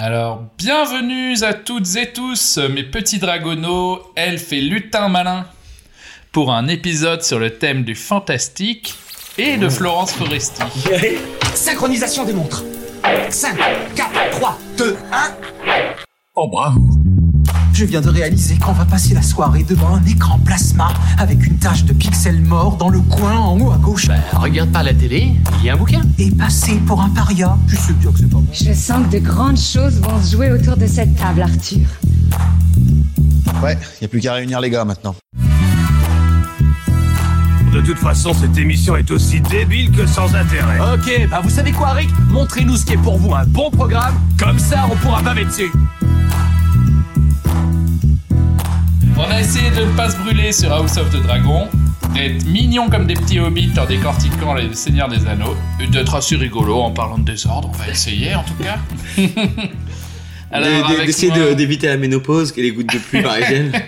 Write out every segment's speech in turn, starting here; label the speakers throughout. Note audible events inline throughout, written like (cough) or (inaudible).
Speaker 1: Alors, bienvenue à toutes et tous, mes petits dragonneaux, elfes et lutins malins, pour un épisode sur le thème du fantastique et de Florence Foresti.
Speaker 2: Synchronisation des montres. 5, 4, 3, 2, 1.
Speaker 3: Oh bravo
Speaker 2: Je viens de réaliser qu'on va passer la soirée devant un écran plasma avec une tache de pixels morts dans le coin en haut à gauche.
Speaker 4: Regarde pas la télé, il y a un bouquin.
Speaker 2: Et passer pour un paria. Je sais bien que c'est pas bon.
Speaker 5: Je sens que de grandes choses vont se jouer autour de cette table, Arthur.
Speaker 6: Ouais, y a plus qu'à réunir les gars maintenant.
Speaker 3: De toute façon, cette émission est aussi débile que sans intérêt.
Speaker 4: Ok, bah vous savez quoi, Rick? Montrez-nous ce qui est pour vous un bon programme, comme ça on pourra baver dessus.
Speaker 1: On a essayé de ne pas se brûler sur House of the Dragon, d'être mignons comme des petits hobbits en décortiquant les Seigneurs des Anneaux, et d'être assez rigolo en parlant de désordre, on va essayer en tout cas. (laughs) Alors,
Speaker 7: de- D'essayer
Speaker 1: moi-
Speaker 7: d'éviter la ménopause et les gouttes de pluie parisiennes. (laughs)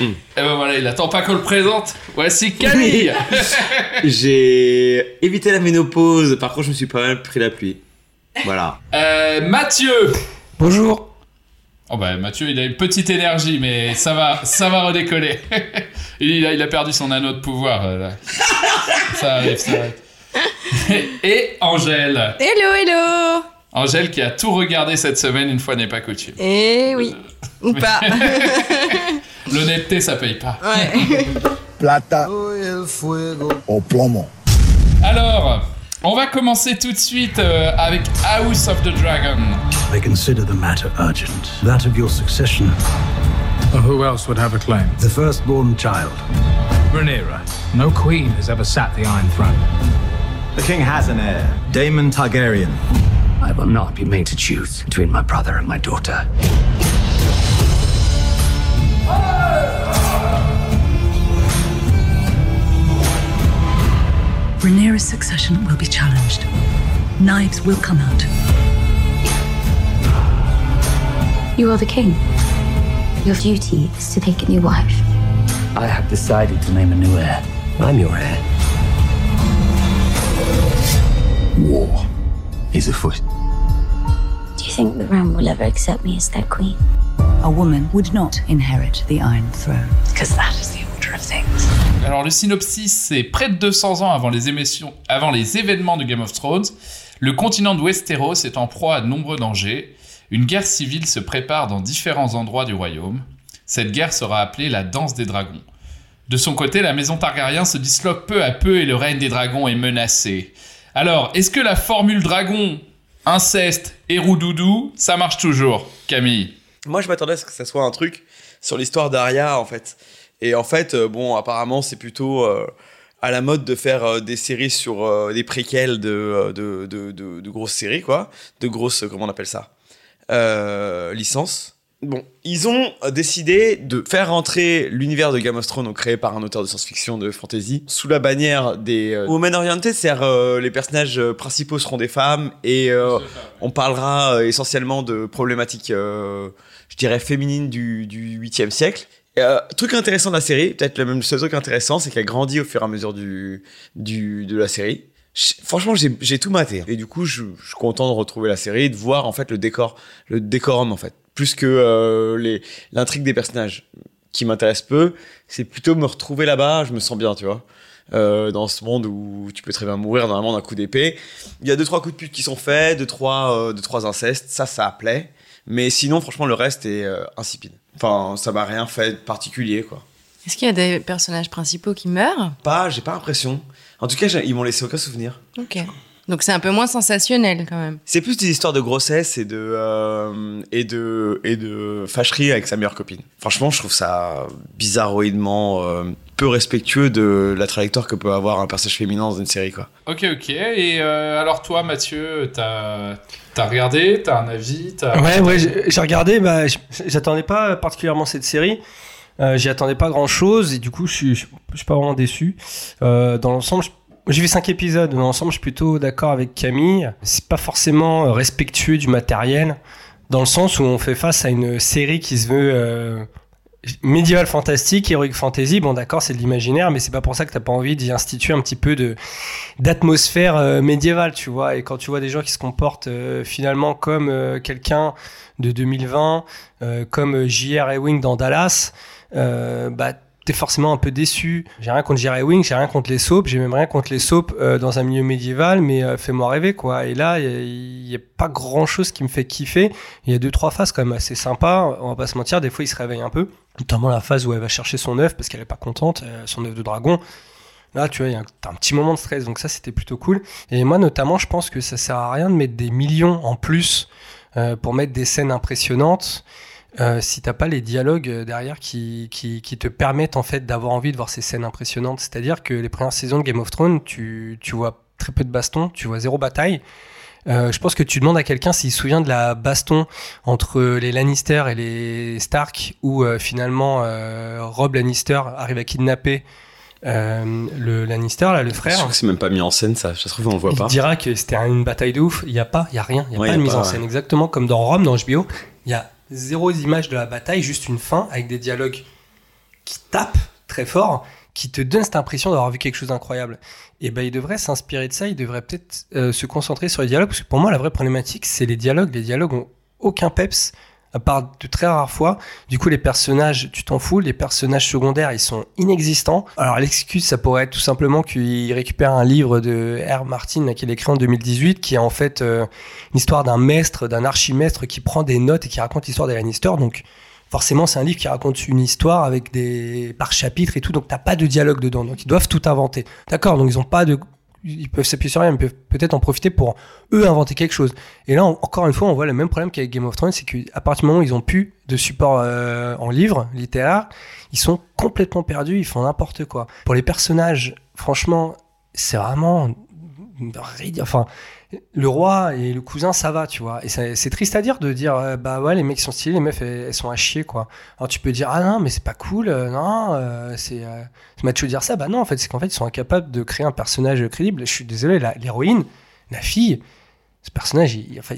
Speaker 1: Et ben voilà, il attend pas qu'on le présente. Voici Camille (laughs)
Speaker 7: J'ai évité la ménopause, par contre je me suis pas mal pris la pluie. Voilà.
Speaker 1: Euh, Mathieu
Speaker 8: Bonjour.
Speaker 1: Oh bah Mathieu, il a une petite énergie, mais ça va, ça va redécoller. (laughs) il, a, il a perdu son anneau de pouvoir. euh, là. ça arrive, ça arrive. (laughs) Et Angèle.
Speaker 9: Hello, hello
Speaker 1: Angèle qui a tout regardé cette semaine, une fois n'est pas coutume.
Speaker 9: Eh oui, ou pas. (laughs)
Speaker 1: L'honnêteté, ça paye pas.
Speaker 9: ouais.
Speaker 6: Plata au plomo.
Speaker 1: Alors, on va commencer tout de suite euh, avec House of the Dragon.
Speaker 10: I consider the matter urgent. That of your succession.
Speaker 3: Who else would have a claim?
Speaker 10: The firstborn child.
Speaker 3: Rhaenyra. No queen has ever sat the Iron Throne.
Speaker 10: The king has an heir. Daemon Targaryen.
Speaker 4: I will not be made to choose between my brother and my daughter.
Speaker 5: Rhaenyra's succession will be challenged. Knives will come out.
Speaker 11: You are the king. Your duty is to take a new wife.
Speaker 4: I have decided to name a new heir. I'm your heir. War is afoot.
Speaker 11: Do you think the realm will ever accept me as their queen?
Speaker 5: A woman would not inherit the Iron Throne. Because that
Speaker 1: Alors le synopsis, c'est près de 200 ans avant les, émissions, avant les événements de Game of Thrones, le continent de Westeros est en proie à de nombreux dangers. Une guerre civile se prépare dans différents endroits du royaume. Cette guerre sera appelée la danse des dragons. De son côté, la maison Targaryen se disloque peu à peu et le règne des dragons est menacé. Alors, est-ce que la formule dragon, inceste et roudoudou, ça marche toujours, Camille?
Speaker 7: Moi je m'attendais à ce que ça soit un truc sur l'histoire d'Arya en fait. Et en fait, euh, bon, apparemment c'est plutôt euh, à la mode de faire euh, des séries sur euh, des préquels de, de, de, de- de grosses séries, quoi. De grosses, comment on appelle ça? Euh, Licences. Bon, ils ont décidé de faire rentrer l'univers de Game of Thrones créé par un auteur de science-fiction de fantasy sous la bannière des euh, Women Oriented, c'est-à-dire euh, les personnages principaux seront des femmes et euh, on parlera essentiellement de problématiques, euh, je dirais, féminines du, du 8e siècle. Euh, truc intéressant de la série, peut-être le même seul truc intéressant, c'est qu'elle grandit au fur et à mesure du, du, de la série. Franchement, j'ai tout maté. Et du coup, je, je suis content de retrouver la série de voir en fait le décor, le décorum en fait, plus que euh, l'intrigue des personnages qui m'intéresse peu. C'est plutôt me retrouver là-bas. Je me sens bien, tu vois. Euh, dans ce monde où tu peux très bien mourir normalement d'un coup d'épée. Il y a deux trois coups de pute qui sont faits, deux trois, euh, deux trois incestes, ça ça plaît. Mais sinon, franchement, le reste est euh, insipide. Enfin, ça m'a rien fait de particulier, quoi.
Speaker 9: Est-ce qu'il y a des personnages principaux qui meurent?
Speaker 7: Pas, j'ai pas l'impression. En tout cas, ils m'ont laissé aucun souvenir.
Speaker 9: Ok. Donc c'est un peu moins sensationnel quand même.
Speaker 7: C'est plus des histoires de grossesse et de euh, et de et de fâcherie avec sa meilleure copine. Franchement, je trouve ça bizarroïdement euh, peu respectueux de la trajectoire que peut avoir un personnage féminin dans une série, quoi.
Speaker 1: Ok, ok. Et euh, alors toi, Mathieu, t'as as regardé, t'as un avis, t'as...
Speaker 8: Ouais, ouais, j'ai regardé, bah, j'attendais pas particulièrement cette série. Euh, J'y attendais pas grand chose et du coup, je suis, je suis pas vraiment déçu. Euh, dans l'ensemble, j'ai vu cinq épisodes. Dans l'ensemble, je suis plutôt d'accord avec Camille. C'est pas forcément respectueux du matériel, dans le sens où on fait face à une série qui se veut euh, médiéval fantastique, heroic fantasy, bon d'accord, c'est de l'imaginaire, mais c'est pas pour ça que t'as pas envie d'y instituer un petit peu de d'atmosphère euh, médiévale, tu vois. Et quand tu vois des gens qui se comportent euh, finalement comme euh, quelqu'un de 2020, euh, comme J.R. Ewing dans Dallas, bah t'es forcément un peu déçu. J'ai rien contre J.R. Ewing, j'ai rien contre les soaps, j'ai même rien contre les soaps euh, dans un milieu médiéval, mais euh, fais-moi rêver quoi. Et là, il y, a pas grand chose qui me fait kiffer. Il y a deux trois phases quand même assez sympas. On va pas se mentir, des fois il se réveille un peu, notamment la phase où elle va chercher son œuf parce qu'elle est pas contente, euh, son œuf de dragon. Là, tu vois, il y a un, un petit moment de stress, donc ça, c'était plutôt cool. Et moi, notamment, je pense que ça sert à rien de mettre des millions en plus pour mettre des scènes impressionnantes euh, si t'as pas les dialogues euh, derrière qui, qui, qui te permettent en fait d'avoir envie de voir ces scènes impressionnantes. C'est-à-dire que les premières saisons de Game of Thrones, tu, tu vois très peu de baston, tu vois zéro bataille. Euh, je pense que tu demandes à quelqu'un s'il se souvient de la baston entre les Lannister et les Stark, où euh, finalement Rob Lannister arrive à kidnapper euh, le Lannister, là, le
Speaker 7: Je
Speaker 8: frère.
Speaker 7: crois que c'est même pas mis en scène, ça. Ça se trouve, on le voit
Speaker 8: Il
Speaker 7: pas.
Speaker 8: dira que c'était une bataille de ouf. Il y a pas, il y a rien, il y a
Speaker 7: Ouais,
Speaker 8: pas
Speaker 7: y
Speaker 8: de mise
Speaker 7: pas,
Speaker 8: en
Speaker 7: ouais.
Speaker 8: scène. Exactement comme dans Rome, dans HBO, il y a zéro image de la bataille, juste une fin avec des dialogues qui tapent très fort, qui te donnent cette impression d'avoir vu quelque chose d'incroyable. Et ben, il devrait s'inspirer de ça. Il devrait peut-être euh, se concentrer sur les dialogues, parce que pour moi, la vraie problématique, c'est les dialogues. Les dialogues ont aucun peps. À part de très rares fois. Du coup, les personnages, tu t'en fous. Les personnages secondaires, ils sont inexistants. Alors, l'excuse, ça pourrait être tout simplement qu'il récupère un livre de R. Martin, qu'il a écrit en 2018, qui est en fait euh, une histoire d'un maître, d'un archimestre qui prend des notes et qui raconte l'histoire des Lannister. Donc, forcément, c'est un livre qui raconte une histoire avec des par chapitre et tout. Donc, t'as pas de dialogue dedans. Donc, ils doivent tout inventer. D'accord. Donc, ils ont pas de ils peuvent s'appuyer sur rien, ils peuvent peut-être en profiter pour eux inventer quelque chose. Et là, en- encore une fois, on voit le même problème qu'avec Game of Thrones, c'est qu'à partir du moment où ils ont plus de support euh, en livre littéraire, ils sont complètement perdus, ils font n'importe quoi. Pour les personnages, franchement, c'est vraiment enfin le roi et le cousin ça va tu vois. Et c'est triste à dire de dire euh, bah ouais les mecs sont stylés les meufs elles, sont à chier quoi. Alors tu peux dire ah non mais c'est pas cool euh, non euh, c'est macho de dire ça. Bah non en fait c'est qu'en fait ils sont incapables de créer un personnage crédible. Je suis désolé la- l'héroïne la fille ce personnage enfin,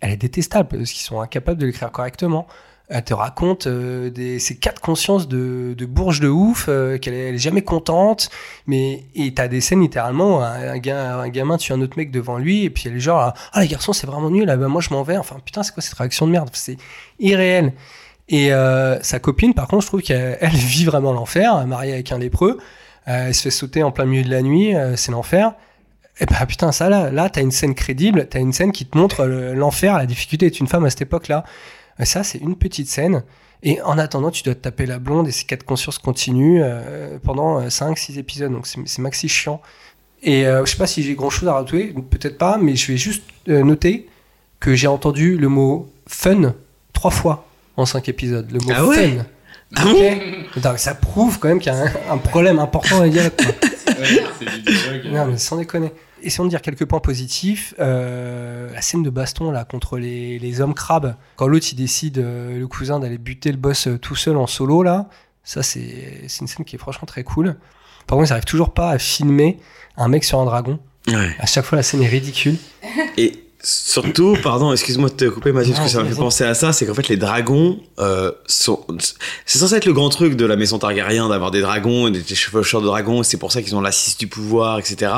Speaker 8: elle est détestable parce qu'ils sont incapables de l'écrire correctement elle te raconte euh, des, ces quatre consciences de, de bourge de ouf, euh, qu'elle est, jamais contente, mais et t'as des scènes littéralement un, un, un gamin tue un autre mec devant lui et puis elle est genre ah les garçons c'est vraiment nul, ah, bah, moi je m'en vais, enfin putain c'est quoi cette réaction de merde, c'est irréel. Et euh, sa copine par contre je trouve qu'elle (laughs) elle vit vraiment l'enfer, mariée avec un lépreux, elle se fait sauter en plein milieu de la nuit, c'est l'enfer. Et bah putain ça là, là t'as une scène crédible, t'as une scène qui te montre le- l'enfer, la difficulté d'être une femme à cette époque-là. Euh, Ça, c'est une petite scène. Et en attendant, tu dois te taper la blonde et ses quatre consciences continuent euh, pendant 5-6 épisodes. Donc c'est c'est maxi chiant. Et euh, je sais pas si j'ai grand chose à rajouter, peut-être pas, mais je vais juste euh, noter que j'ai entendu le mot fun trois fois en 5 épisodes. Le mot
Speaker 7: Ah ouais?
Speaker 8: fun.
Speaker 7: Ah
Speaker 8: Ok? Donc, ça prouve quand même qu'il y a un, un problème important à dire. Non, mais sans déconner. Essayons de dire quelques points positifs. Euh, la scène de baston là contre les, les hommes crabes, quand l'autre il décide, euh, le cousin, d'aller buter le boss euh, tout seul en solo là, ça c'est c'est une scène qui est franchement très cool. Par contre, ils n'arrivent toujours pas à filmer un mec sur un dragon.
Speaker 7: Ouais.
Speaker 8: À chaque fois, la scène est ridicule.
Speaker 7: Et surtout, pardon, excuse-moi de te couper Mathieu, parce que ça m'a fait penser à ça, c'est qu'en fait les dragons euh, sont... C'est censé être le grand truc de la maison Targaryen, d'avoir des dragons et des chevaucheurs de dragons, c'est pour ça qu'ils ont l'assise du pouvoir, etc.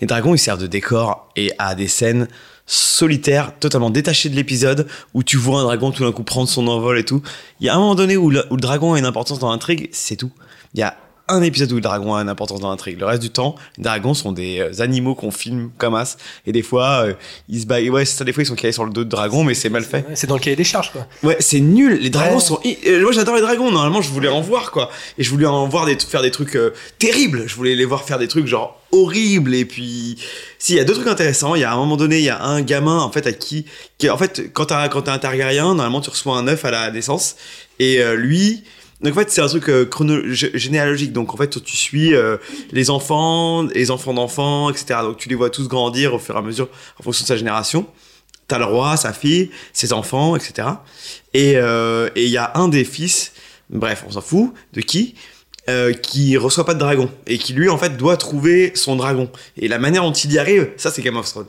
Speaker 7: Les dragons, ils servent de décor et à des scènes solitaires, totalement détachées de l'épisode, où tu vois un dragon tout d'un coup prendre son envol et tout. Il y a un moment donné où le, où le dragon a une importance dans l'intrigue, c'est tout. Il y a un épisode où le dragon a une importance dans l'intrigue. Le reste du temps, les dragons sont des euh, animaux qu'on filme comme as. Et des fois, euh, ils se baillent. Ouais, c'est ça, des fois, ils sont calés sur le dos de dragon, mais c'est mal fait.
Speaker 8: C'est dans le cahier des charges, quoi.
Speaker 7: Ouais, c'est nul. Les dragons
Speaker 8: Ouais.
Speaker 7: sont. euh, Moi, j'adore les dragons. Normalement, je voulais en voir, quoi. Et je voulais en voir des... faire des trucs euh, terribles. Je voulais les voir faire des trucs genre horribles. Et puis, si, il y a deux trucs intéressants. Il y a à un moment donné, il y a un gamin, en fait, à qui. qui en fait, quand t'es un Targaryen, normalement, tu reçois un œuf à la naissance. Et lui. Donc en fait c'est un truc euh, généalogique. Donc en fait tu suis euh, les enfants les enfants d'enfants etc donc tu les vois tous grandir au fur et à mesure en fonction de sa génération. T'as le roi sa fille ses enfants etc et euh, et il y a un des fils bref on s'en fout de qui qui reçoit pas de dragon. Et qui lui en fait doit trouver son dragon. Et la manière dont il y arrive ça c'est Game of Thrones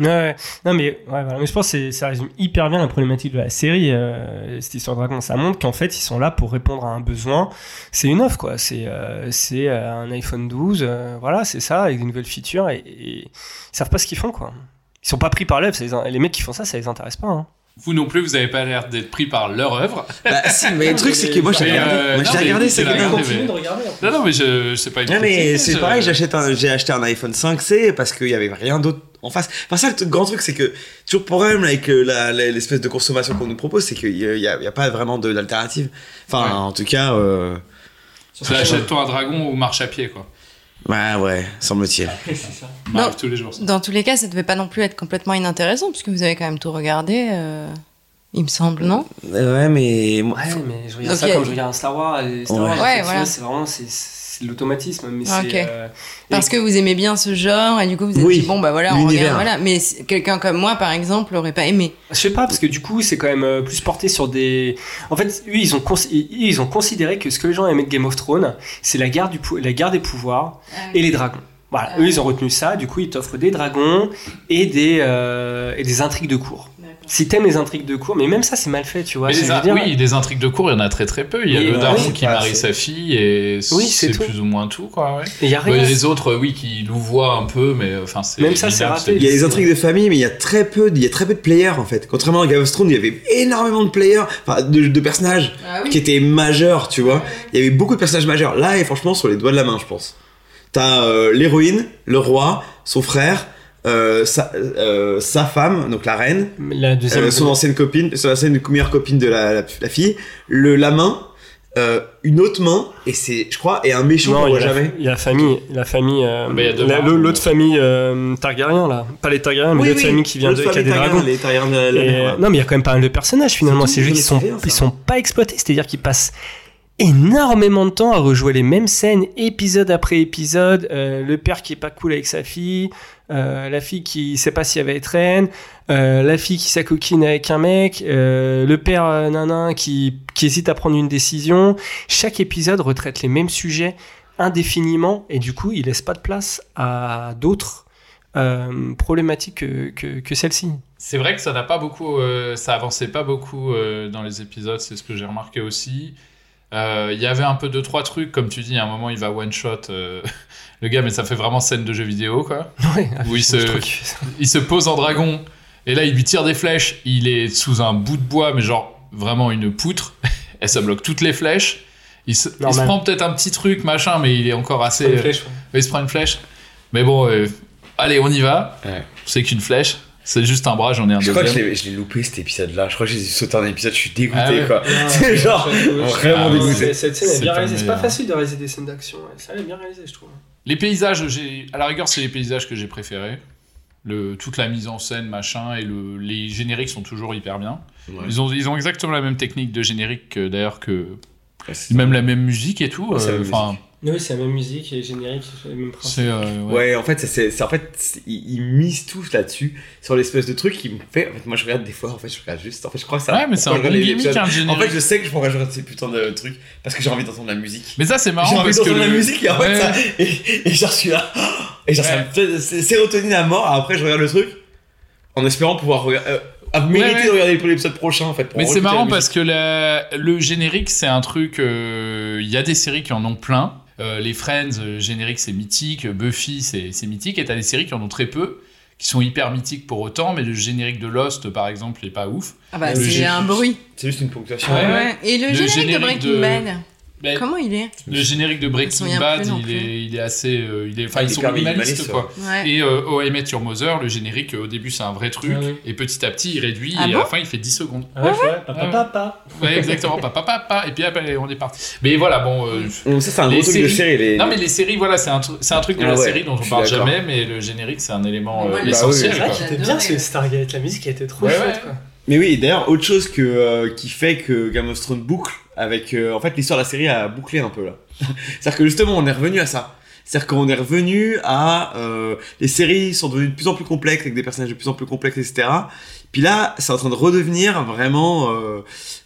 Speaker 8: Ouais, non mais, ouais, voilà. mais je pense que ça résume hyper bien la problématique de la série. euh, cette histoire de dragon, ça montre qu'en fait ils sont là pour répondre à un besoin. C'est une offre quoi. C'est euh, c'est euh, un iPhone 12, euh, voilà, c'est ça avec des nouvelles features et, et ils savent pas ce qu'ils font quoi. Ils sont pas pris par l'œuvre. les Les mecs qui font ça, ça les intéresse pas. Hein.
Speaker 1: Vous non plus, vous avez pas l'air d'être pris par leur œuvre.
Speaker 7: Bah si, mais le truc c'est que moi j'ai regardé,
Speaker 1: euh,
Speaker 7: moi,
Speaker 1: non,
Speaker 7: j'ai regardé,
Speaker 1: c'est la
Speaker 7: que
Speaker 1: regarder,
Speaker 8: Continue
Speaker 1: mais-
Speaker 8: de regarder.
Speaker 1: Non, non, mais je, c'est pas une
Speaker 7: Non mais c'est
Speaker 1: je-
Speaker 7: pareil, j'achète un, j'ai acheté un iPhone 5C parce qu'il y avait rien d'autre en face. Enfin ça, le grand truc c'est que toujours le problème avec euh, la- la- l'espèce de consommation qu'on nous propose, c'est qu'il y a, pas vraiment de- d'alternative. Enfin
Speaker 1: Ouais.
Speaker 7: en tout cas, euh...
Speaker 1: Tu achètes-toi un dragon ou marche à pied, quoi.
Speaker 7: Ouais ouais, semble-t-il.
Speaker 1: Bah,
Speaker 9: Non.
Speaker 1: tous les jours. ça.
Speaker 9: Dans tous les cas, ça devait pas non plus être complètement inintéressant, puisque vous avez quand même tout regardé, euh, il me semble, non?
Speaker 7: Ouais mais moi-
Speaker 8: Ouais, mais je regarde ça comme je regarde un Star Wars. Et Star
Speaker 7: Ouais.
Speaker 8: Wars,
Speaker 9: Ouais, voilà.
Speaker 8: C'est vraiment c'est, c'est de l'automatisme. Mais
Speaker 9: Ok.
Speaker 8: c'est, euh,
Speaker 9: Parce
Speaker 8: et-
Speaker 9: que vous aimez bien ce genre, et du coup vous êtes
Speaker 7: Oui,
Speaker 9: dit, bon bah voilà, on regarde, voilà. Mais quelqu'un comme moi, par exemple, aurait pas aimé.
Speaker 8: Je sais pas, parce que du coup, c'est quand même euh, plus porté sur des. En fait, eux, ils ont, cons- ils ont considéré que ce que les gens aimaient de Game of Thrones, c'est la guerre, du pou- la guerre des pouvoirs et les dragons. Voilà,
Speaker 9: Ah
Speaker 8: eux, ils ont retenu ça. Du coup, ils t'offrent des dragons et des, euh, et des intrigues de cours. Si t'aimes les intrigues de cours, mais même ça, c'est mal fait, tu vois.
Speaker 1: Mais les
Speaker 8: dire-
Speaker 1: oui, des intrigues de cours, il y en a très très peu. Il y a
Speaker 8: Et,
Speaker 1: le daron
Speaker 8: oui,
Speaker 1: qui
Speaker 7: bah,
Speaker 1: marie sa fille et
Speaker 8: Oui, c'est
Speaker 1: plus ou moins tout, quoi. Ouais.
Speaker 8: Et il y a
Speaker 1: Bah, les autres, oui, qui louvoient un peu, mais enfin, c'est.
Speaker 8: Même ça, c'est raté.
Speaker 7: Il y a des intrigues de famille, mais il y a très peu, il y a très peu de players en fait. Contrairement à Game of Thrones, il y avait énormément de players, enfin de, de personnages
Speaker 9: Ah
Speaker 7: qui étaient majeurs, tu vois. Il y avait beaucoup de personnages majeurs. Là, et franchement, sur les doigts de la main, je pense. T'as euh, l'héroïne, le roi, son frère, euh, sa, euh, sa femme, donc la reine,
Speaker 8: La deuxième.
Speaker 7: euh, son ancienne copine, son ancienne meilleure copine de la, la, la fille, le la main, euh, une autre main, et c'est, je crois, et un méchant
Speaker 8: Non,
Speaker 7: qu'on
Speaker 8: il y,
Speaker 7: voit jamais.
Speaker 8: il y a la famille, la famille, euh,
Speaker 1: Bah, il y a deux
Speaker 8: la-
Speaker 1: marques,
Speaker 8: l'autre famille euh, Targaryen là, pas les Targaryens, mais
Speaker 7: Oui,
Speaker 8: l'autre
Speaker 7: oui,
Speaker 8: famille qui vient de qui a des
Speaker 7: famille
Speaker 8: dragons.
Speaker 7: Targaryen, les Targaryens de la- la
Speaker 8: Et,
Speaker 7: mer, ouais.
Speaker 8: non, mais il y a quand même pas mal de personnages finalement.
Speaker 7: C'est
Speaker 8: C'est juste qu'ils sont,
Speaker 7: c'est rien,
Speaker 8: ils sont pas exploités. C'est-à-dire qu'ils passent énormément de temps à rejouer les mêmes scènes, épisode après épisode. Euh, le père qui est pas cool avec sa fille, euh, la fille qui sait pas si elle va être reine, euh, la fille qui s'acoquine avec un mec, le père nanin qui, qui hésite à prendre une décision. Chaque épisode retraite les mêmes sujets indéfiniment et du coup, il laisse pas de place à d'autres problématiques que, que, que celle-ci.
Speaker 1: C'est vrai que ça n'a pas beaucoup, ça avançait pas beaucoup dans les épisodes, c'est ce que j'ai remarqué aussi. Euh, Il y avait un peu deux trois trucs, comme tu dis, à un moment il va one shot euh, (laughs) le gars, mais ça fait vraiment scène de jeu vidéo quoi. (laughs)
Speaker 8: Ouais,
Speaker 1: Où il se, il se pose en dragon et là il lui tire des flèches. Il est sous un bout de bois, mais genre vraiment une poutre. (laughs) et ça bloque toutes les flèches. Il se, il se prend peut-être un petit truc machin, mais il est encore assez.
Speaker 8: Une flèche, ouais.
Speaker 1: Ouais, il se prend une flèche. Mais bon, euh, allez, on y va.
Speaker 7: Ouais.
Speaker 1: C'est qu'une flèche. C'est juste un bras, j'en ai un
Speaker 7: Je crois que je
Speaker 1: deuxième.
Speaker 7: l'ai, je l'ai loupé cet épisode-là. Je crois que j'ai sauté un épisode, je suis dégoûté
Speaker 1: Ah ouais.
Speaker 7: quoi. (laughs) C'est genre vraiment
Speaker 1: Ah
Speaker 7: dégoûté.
Speaker 8: Cette scène est
Speaker 1: C'est
Speaker 8: bien
Speaker 1: pas
Speaker 8: réalisée. C'est pas facile de réaliser des scènes d'action. ouais. Ça elle est bien réalisé, je trouve.
Speaker 1: Les paysages, j'ai à la rigueur, c'est les paysages que j'ai préférés. Le, toute la mise en scène, machin, et le, les génériques sont toujours hyper bien.
Speaker 7: Ouais.
Speaker 1: Ils, ont, ils ont exactement la même technique de générique, que, d'ailleurs, que même la même musique et tout. Euh,
Speaker 8: Oui, c'est la même musique et générique, c'est le même principe.
Speaker 1: c'est. euh, ouais.
Speaker 7: Ouais, en fait, c'est, c'est, c'est- en fait, ils, ils misent tous là-dessus, sur l'espèce de truc qui me fait. En fait, moi, je regarde des fois, en fait, je regarde juste. En fait, je crois que ça.
Speaker 1: Ouais, mais c'est un bon gimmick, le
Speaker 7: En fait, je sais que je pourrais regarder ces putains de trucs parce que j'ai envie d'entendre la musique.
Speaker 1: Mais ça, c'est
Speaker 7: J'ai
Speaker 1: marrant
Speaker 7: envie
Speaker 1: parce que.
Speaker 7: d'entendre la
Speaker 1: le-
Speaker 7: musique et en
Speaker 1: Ouais.
Speaker 7: fait, ça. Et, et genre, je suis là. (gasps) Et genre, ça
Speaker 1: Ouais.
Speaker 7: me fait. C'est sérotonine à mort. Après, je regarde le truc en espérant pouvoir regarder. euh, à mériter
Speaker 1: ouais.
Speaker 7: de regarder l'épisode prochain, en fait. pour
Speaker 1: Mais c'est marrant parce que la- le générique, c'est un truc. euh, Il y a des séries qui en ont plein. Euh, les Friends, euh, générique, c'est mythique. Buffy, c'est mythique. Et t'as des séries qui en ont très peu, qui sont hyper mythiques pour autant. Mais le générique de Lost, par exemple, est pas ouf.
Speaker 9: Ah bah, c'est un bruit.
Speaker 7: C'est juste une ponctuation.
Speaker 1: Ouais,
Speaker 9: Ouais. Et le,
Speaker 1: Le
Speaker 9: générique,
Speaker 1: générique
Speaker 9: de Breaking
Speaker 1: de-
Speaker 9: Bad,
Speaker 1: Mais
Speaker 9: comment il est
Speaker 1: le générique de Breaking Bad, il est, il est assez. euh, il est, enfin,
Speaker 7: Ah,
Speaker 1: ils sont minimalistes,
Speaker 7: minimaliste,
Speaker 1: quoi.
Speaker 9: Ouais.
Speaker 1: Et euh, Oh I Met Your Mother, le générique, euh, au début, c'est un vrai truc.
Speaker 8: Ah.
Speaker 1: Et petit à petit, il réduit.
Speaker 9: Ah
Speaker 1: et à
Speaker 9: bon
Speaker 1: la fin, il fait 10 secondes.
Speaker 8: Ah ouais, ouais, papa,
Speaker 1: Ah ouais.
Speaker 8: papa.
Speaker 1: Ouais, exactement. (laughs) papa, papa. Et puis après, on est parti. Mais voilà, bon. euh,
Speaker 7: Donc, ça, c'est un gros truc de série. Les...
Speaker 1: Non mais les séries voilà c'est un, tru- c'est un truc de
Speaker 7: Ah
Speaker 1: la
Speaker 7: ouais,
Speaker 1: série dont on parle jamais mais le générique c'est un élément
Speaker 9: Ouais, bah
Speaker 1: essentiel
Speaker 7: oui,
Speaker 8: C'est vrai
Speaker 1: quoi.
Speaker 8: qu'il était
Speaker 9: J'adore,
Speaker 8: bien ce. Stargate, la musique était trop chouette quoi.
Speaker 7: Mais oui, d'ailleurs, autre chose que, qui fait que Game of Thrones boucle avec. euh, en fait, l'histoire de la série a bouclé un peu là. (laughs) C'est-à-dire que justement, on est revenu à ça. C'est-à-dire qu'on est revenu à. euh, les séries sont devenues de plus en plus complexes, avec des personnages de plus en plus complexes, etc. Puis là, c'est en train de redevenir vraiment euh,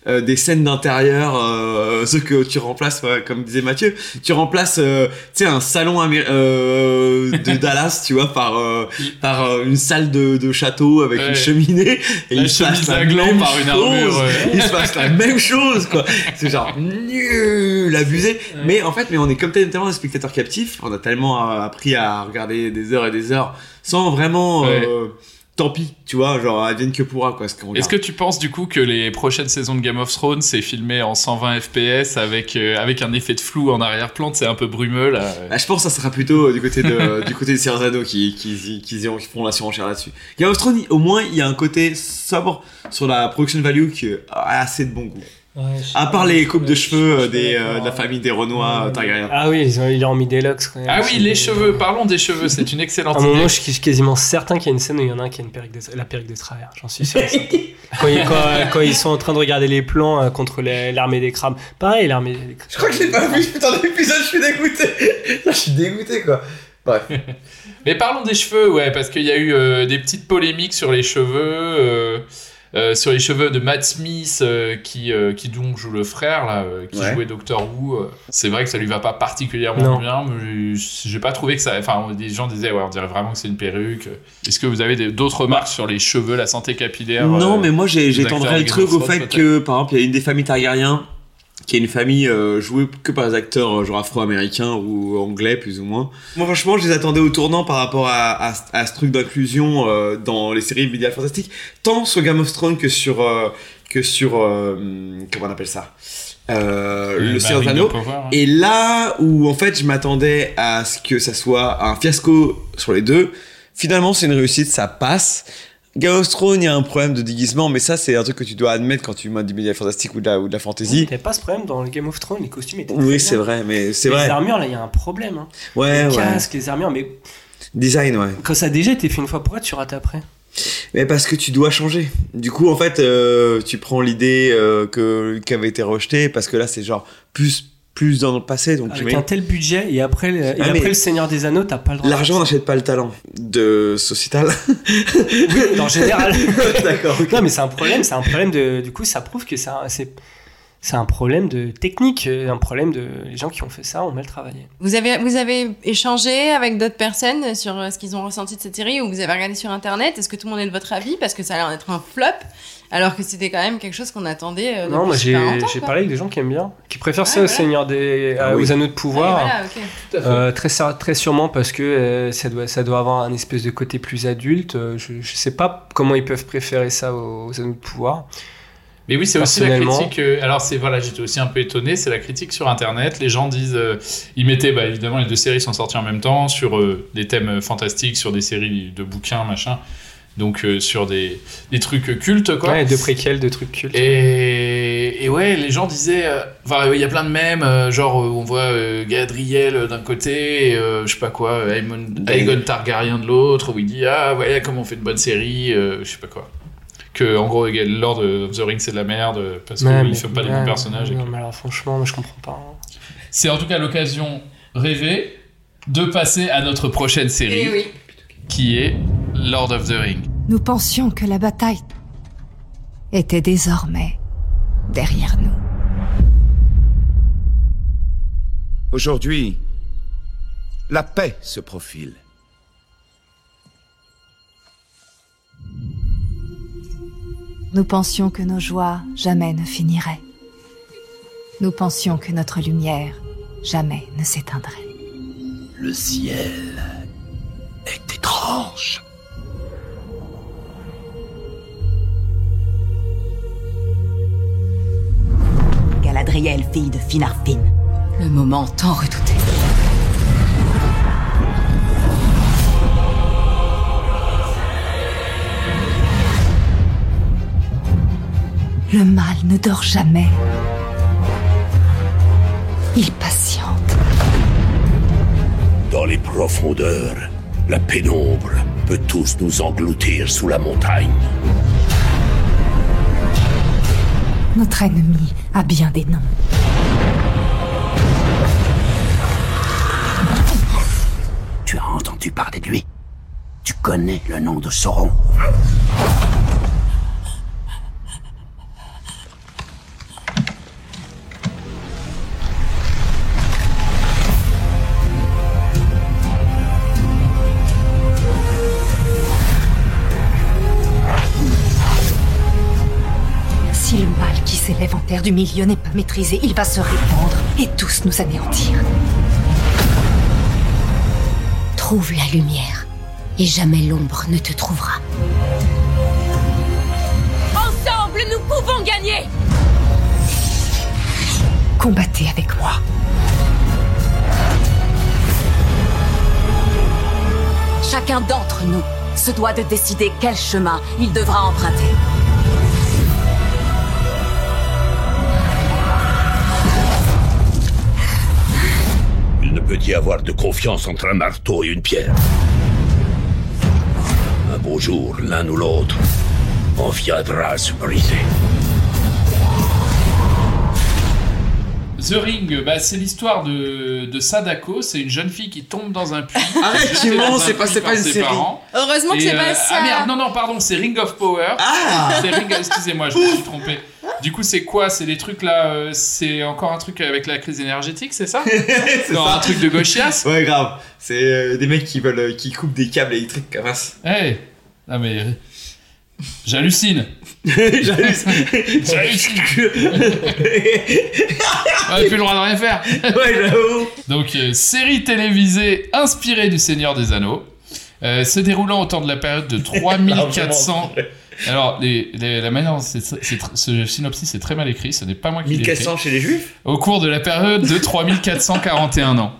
Speaker 7: euh, des scènes d'intérieur, euh, (laughs) ce que tu remplaces, ouais, comme disait Mathieu, tu remplaces, euh, tu sais, un salon euh, de (laughs) Dallas, tu vois, par euh, par une salle de, de château avec
Speaker 1: Ouais.
Speaker 7: une cheminée. Et
Speaker 1: La
Speaker 7: il se passe la même
Speaker 1: par une
Speaker 7: chose.
Speaker 1: armure, ouais.
Speaker 7: Il se passe la même chose, quoi. C'est genre nul, abusé. Mais en fait, mais on est comme tellement des spectateurs captifs, on a tellement appris à regarder des heures et des heures sans vraiment. Euh, tant pis, tu vois, genre advienne que pourra, quoi. Ce qu'on
Speaker 1: Est-ce que tu penses du coup que les prochaines saisons de Game of Thrones c'est filmé en 120 FPS avec euh, avec un effet de flou en arrière-plan, c'est un peu brumeux là.
Speaker 7: Bah, je pense que ça sera plutôt euh, du côté de (laughs) du côté Anneaux qui qui, qui, qui, qui feront la surenchère là-dessus. Game of Thrones, au moins, il y a un côté sobre sur la production value qui a assez de bon goût. À part les coupes de cheveux euh, des, euh, de la famille des Renois euh, Targaryen.
Speaker 8: Ah oui, ils ont, ils ont mis des locks quand même.
Speaker 1: Ah oui, les cheveux, parlons des cheveux, c'est une
Speaker 8: À
Speaker 1: excellente
Speaker 8: un moment,
Speaker 1: idée.
Speaker 8: je suis quasiment certain qu'il y a une scène où il y en a un qui a une perruque de, la perruque de travers. J'en suis sûr. certain. (laughs) quand, ils, quand- quand ils sont en train de regarder les plans euh, contre l'armée des crabes. Pareil, l'armée des crabes.
Speaker 7: Je crois que je l'ai pas vu putain d'épisode, je suis dégoûté. je suis dégoûté quoi. Bref. (laughs)
Speaker 1: Mais parlons des cheveux, ouais, parce qu'il y a eu euh, des petites polémiques sur les cheveux, euh, sur les cheveux de Matt Smith, euh, qui, euh, qui donc joue le frère, là, euh, qui
Speaker 7: Ouais.
Speaker 1: jouait Doctor Who. euh. C'est vrai que ça lui va pas particulièrement
Speaker 8: Non.
Speaker 1: bien, mais j'ai pas trouvé que ça. Enfin, des gens disaient, ouais, on dirait vraiment que c'est une perruque. Est-ce que vous avez d'autres remarques sur les cheveux, la santé capillaire
Speaker 7: Non,
Speaker 1: euh,
Speaker 7: mais moi
Speaker 1: de
Speaker 7: le truc au fait que par exemple il y a une des familles Targaryen qui est une famille euh, jouée que par des acteurs euh, genre afro-américains ou anglais plus ou moins. Moi franchement je les attendais au tournant par rapport à, à, à ce truc d'inclusion euh, dans les séries médias fantastiques, tant sur Game of Thrones que sur euh, que sur euh, comment on appelle ça le
Speaker 1: bah,
Speaker 7: Seigneur Anneaux.
Speaker 1: hein.
Speaker 7: Et là où en fait je m'attendais à ce que ça soit un fiasco sur les deux, finalement c'est une réussite, ça passe. Game of Thrones, il y a un problème de déguisement, mais ça c'est un truc que tu dois admettre quand tu mets du média fantastique ou de la, ou de la fantasy.
Speaker 8: T'avais pas ce problème dans le Game of Thrones, les costumes étaient.
Speaker 7: Oui, c'est vrai, mais c'est
Speaker 8: Les
Speaker 7: vrai.
Speaker 8: armures, là, il y a un problème. Hein.
Speaker 7: Ouais,
Speaker 8: les
Speaker 7: ouais.
Speaker 8: casques, les armures, mais
Speaker 7: Design, ouais.
Speaker 8: quand ça a déjà été fait une fois, pourquoi tu rates après
Speaker 7: Mais parce que tu dois changer. Du coup, en fait, euh, tu prends l'idée euh, que qui avait été rejetée parce que là, c'est genre plus plus dans le passé. Donc,
Speaker 8: Avec un tel budget, et après, et
Speaker 7: Ah,
Speaker 8: après le Seigneur des Anneaux, t'as pas le droit.
Speaker 7: l'argent n'achète pas le talent de sociétal.
Speaker 8: Oui, en général. (laughs)
Speaker 7: D'accord.
Speaker 8: Non, mais c'est un problème, c'est un problème de. Du coup, ça prouve que c'est c'est. Un problème de technique, euh, un problème de. Les gens qui ont fait ça ont mal travaillé.
Speaker 9: Vous avez, vous avez échangé avec d'autres personnes sur euh, ce qu'ils ont ressenti de cette série ou vous avez regardé sur internet? Est-ce que tout le monde est de votre avis? Parce que ça a l'air d'être un flop, alors que c'était quand même quelque chose qu'on attendait. euh,
Speaker 8: Non, moi j'ai parlé avec des gens qui aiment bien, qui préfèrent ça au. Seigneur des.
Speaker 7: Ah
Speaker 8: euh,
Speaker 7: oui.
Speaker 8: aux Anneaux de Pouvoir.
Speaker 9: Ah, voilà.
Speaker 8: Euh, très, très sûrement parce que euh, ça, doit, ça doit avoir un espèce de côté plus adulte. Je, je sais pas comment ils peuvent préférer ça aux, aux Anneaux de Pouvoir.
Speaker 1: Mais oui, c'est aussi la critique. euh, alors, c'est voilà, j'étais aussi un peu étonné. C'est la critique sur Internet. Les gens disent, euh, ils mettaient, bah, évidemment, les deux séries sont sorties en même temps sur euh, des thèmes fantastiques, sur des séries de bouquins, machin. Donc, sur des, des trucs cultes, quoi.
Speaker 8: Ouais, de préquels, de trucs cultes.
Speaker 1: Et, et ouais, les gens disaient, enfin, il y a plein de mèmes, genre on voit Gadriel d'un côté, et je sais pas quoi, Aemon- Aegon Targaryen de l'autre, où il dit ah ouais comment on fait une bonne série, euh, je sais pas quoi. Que en gros Lord of the Rings c'est de la merde parce
Speaker 8: Ouais,
Speaker 1: qu'il
Speaker 8: mais-
Speaker 1: fait pas les bons personnages. et
Speaker 8: Non,
Speaker 1: que-
Speaker 8: mais alors franchement, moi, je comprends pas. hein.
Speaker 1: C'est en tout cas l'occasion rêvée de passer à notre prochaine série,
Speaker 9: Eh oui.
Speaker 1: qui est Lord of the Rings.
Speaker 12: Nous pensions que la bataille était désormais derrière nous.
Speaker 6: Aujourd'hui, la paix se profile.
Speaker 12: Nous pensions que nos joies jamais ne finiraient. Nous pensions que notre lumière jamais ne s'éteindrait.
Speaker 13: Le ciel est étrange.
Speaker 5: Galadriel, fille de Finarfin.
Speaker 14: Le moment tant redouté.
Speaker 12: Le mal ne dort jamais. Il patiente.
Speaker 13: Dans les profondeurs, la pénombre peut tous nous engloutir sous la montagne.
Speaker 12: Notre ennemi a bien des noms.
Speaker 13: Tu as entendu parler de lui? Tu connais le nom de Sauron?
Speaker 12: Du milieu n'est pas maîtrisé, il va se répandre et tous nous anéantir.
Speaker 11: Trouve la lumière, et jamais l'ombre ne te trouvera.
Speaker 15: Ensemble, nous pouvons gagner
Speaker 12: Combattez avec moi.
Speaker 16: Chacun d'entre nous se doit de décider quel chemin il devra emprunter.
Speaker 13: Peut y avoir de confiance entre un marteau et une pierre. Un beau jour, l'un ou l'autre, on viendra à se briser.
Speaker 1: The Ring, bah, c'est l'histoire de, de Sadako. C'est une jeune fille qui tombe dans un puits. (laughs)
Speaker 17: Arrête,
Speaker 1: un
Speaker 17: c'est pas- pas une série.
Speaker 1: parents.
Speaker 9: Heureusement que c'est pas
Speaker 1: euh,
Speaker 9: ça.
Speaker 1: Ah merde, non, non, pardon, c'est Ring of Power.
Speaker 17: Ah
Speaker 1: C'est Ring, excusez-moi, je me suis trompé. Du coup, c'est quoi? C'est les trucs là, euh, c'est encore un truc avec la crise énergétique, c'est ça? (laughs)
Speaker 17: C'est ça.
Speaker 1: un truc de gauchias?
Speaker 17: Ouais, grave. C'est euh, des mecs qui veulent, euh, qui coupent des câbles électriques comme ça.
Speaker 1: Hey Non mais... J'hallucine (laughs)
Speaker 17: J'hallucine.
Speaker 1: J'hallucine (laughs) On plus le droit de rien faire
Speaker 17: Ouais, j'avoue.
Speaker 1: Donc, euh, série télévisée inspirée du Seigneur des Anneaux, euh, se déroulant au temps de la période de 3400. Alors, les, les- la manière dont c'est- c'est tr- ce synopsis est très mal écrit, ce n'est pas moi qui l'ai écrit.
Speaker 17: 1400 chez les juifs?
Speaker 1: Au cours de la période de 3441 ans.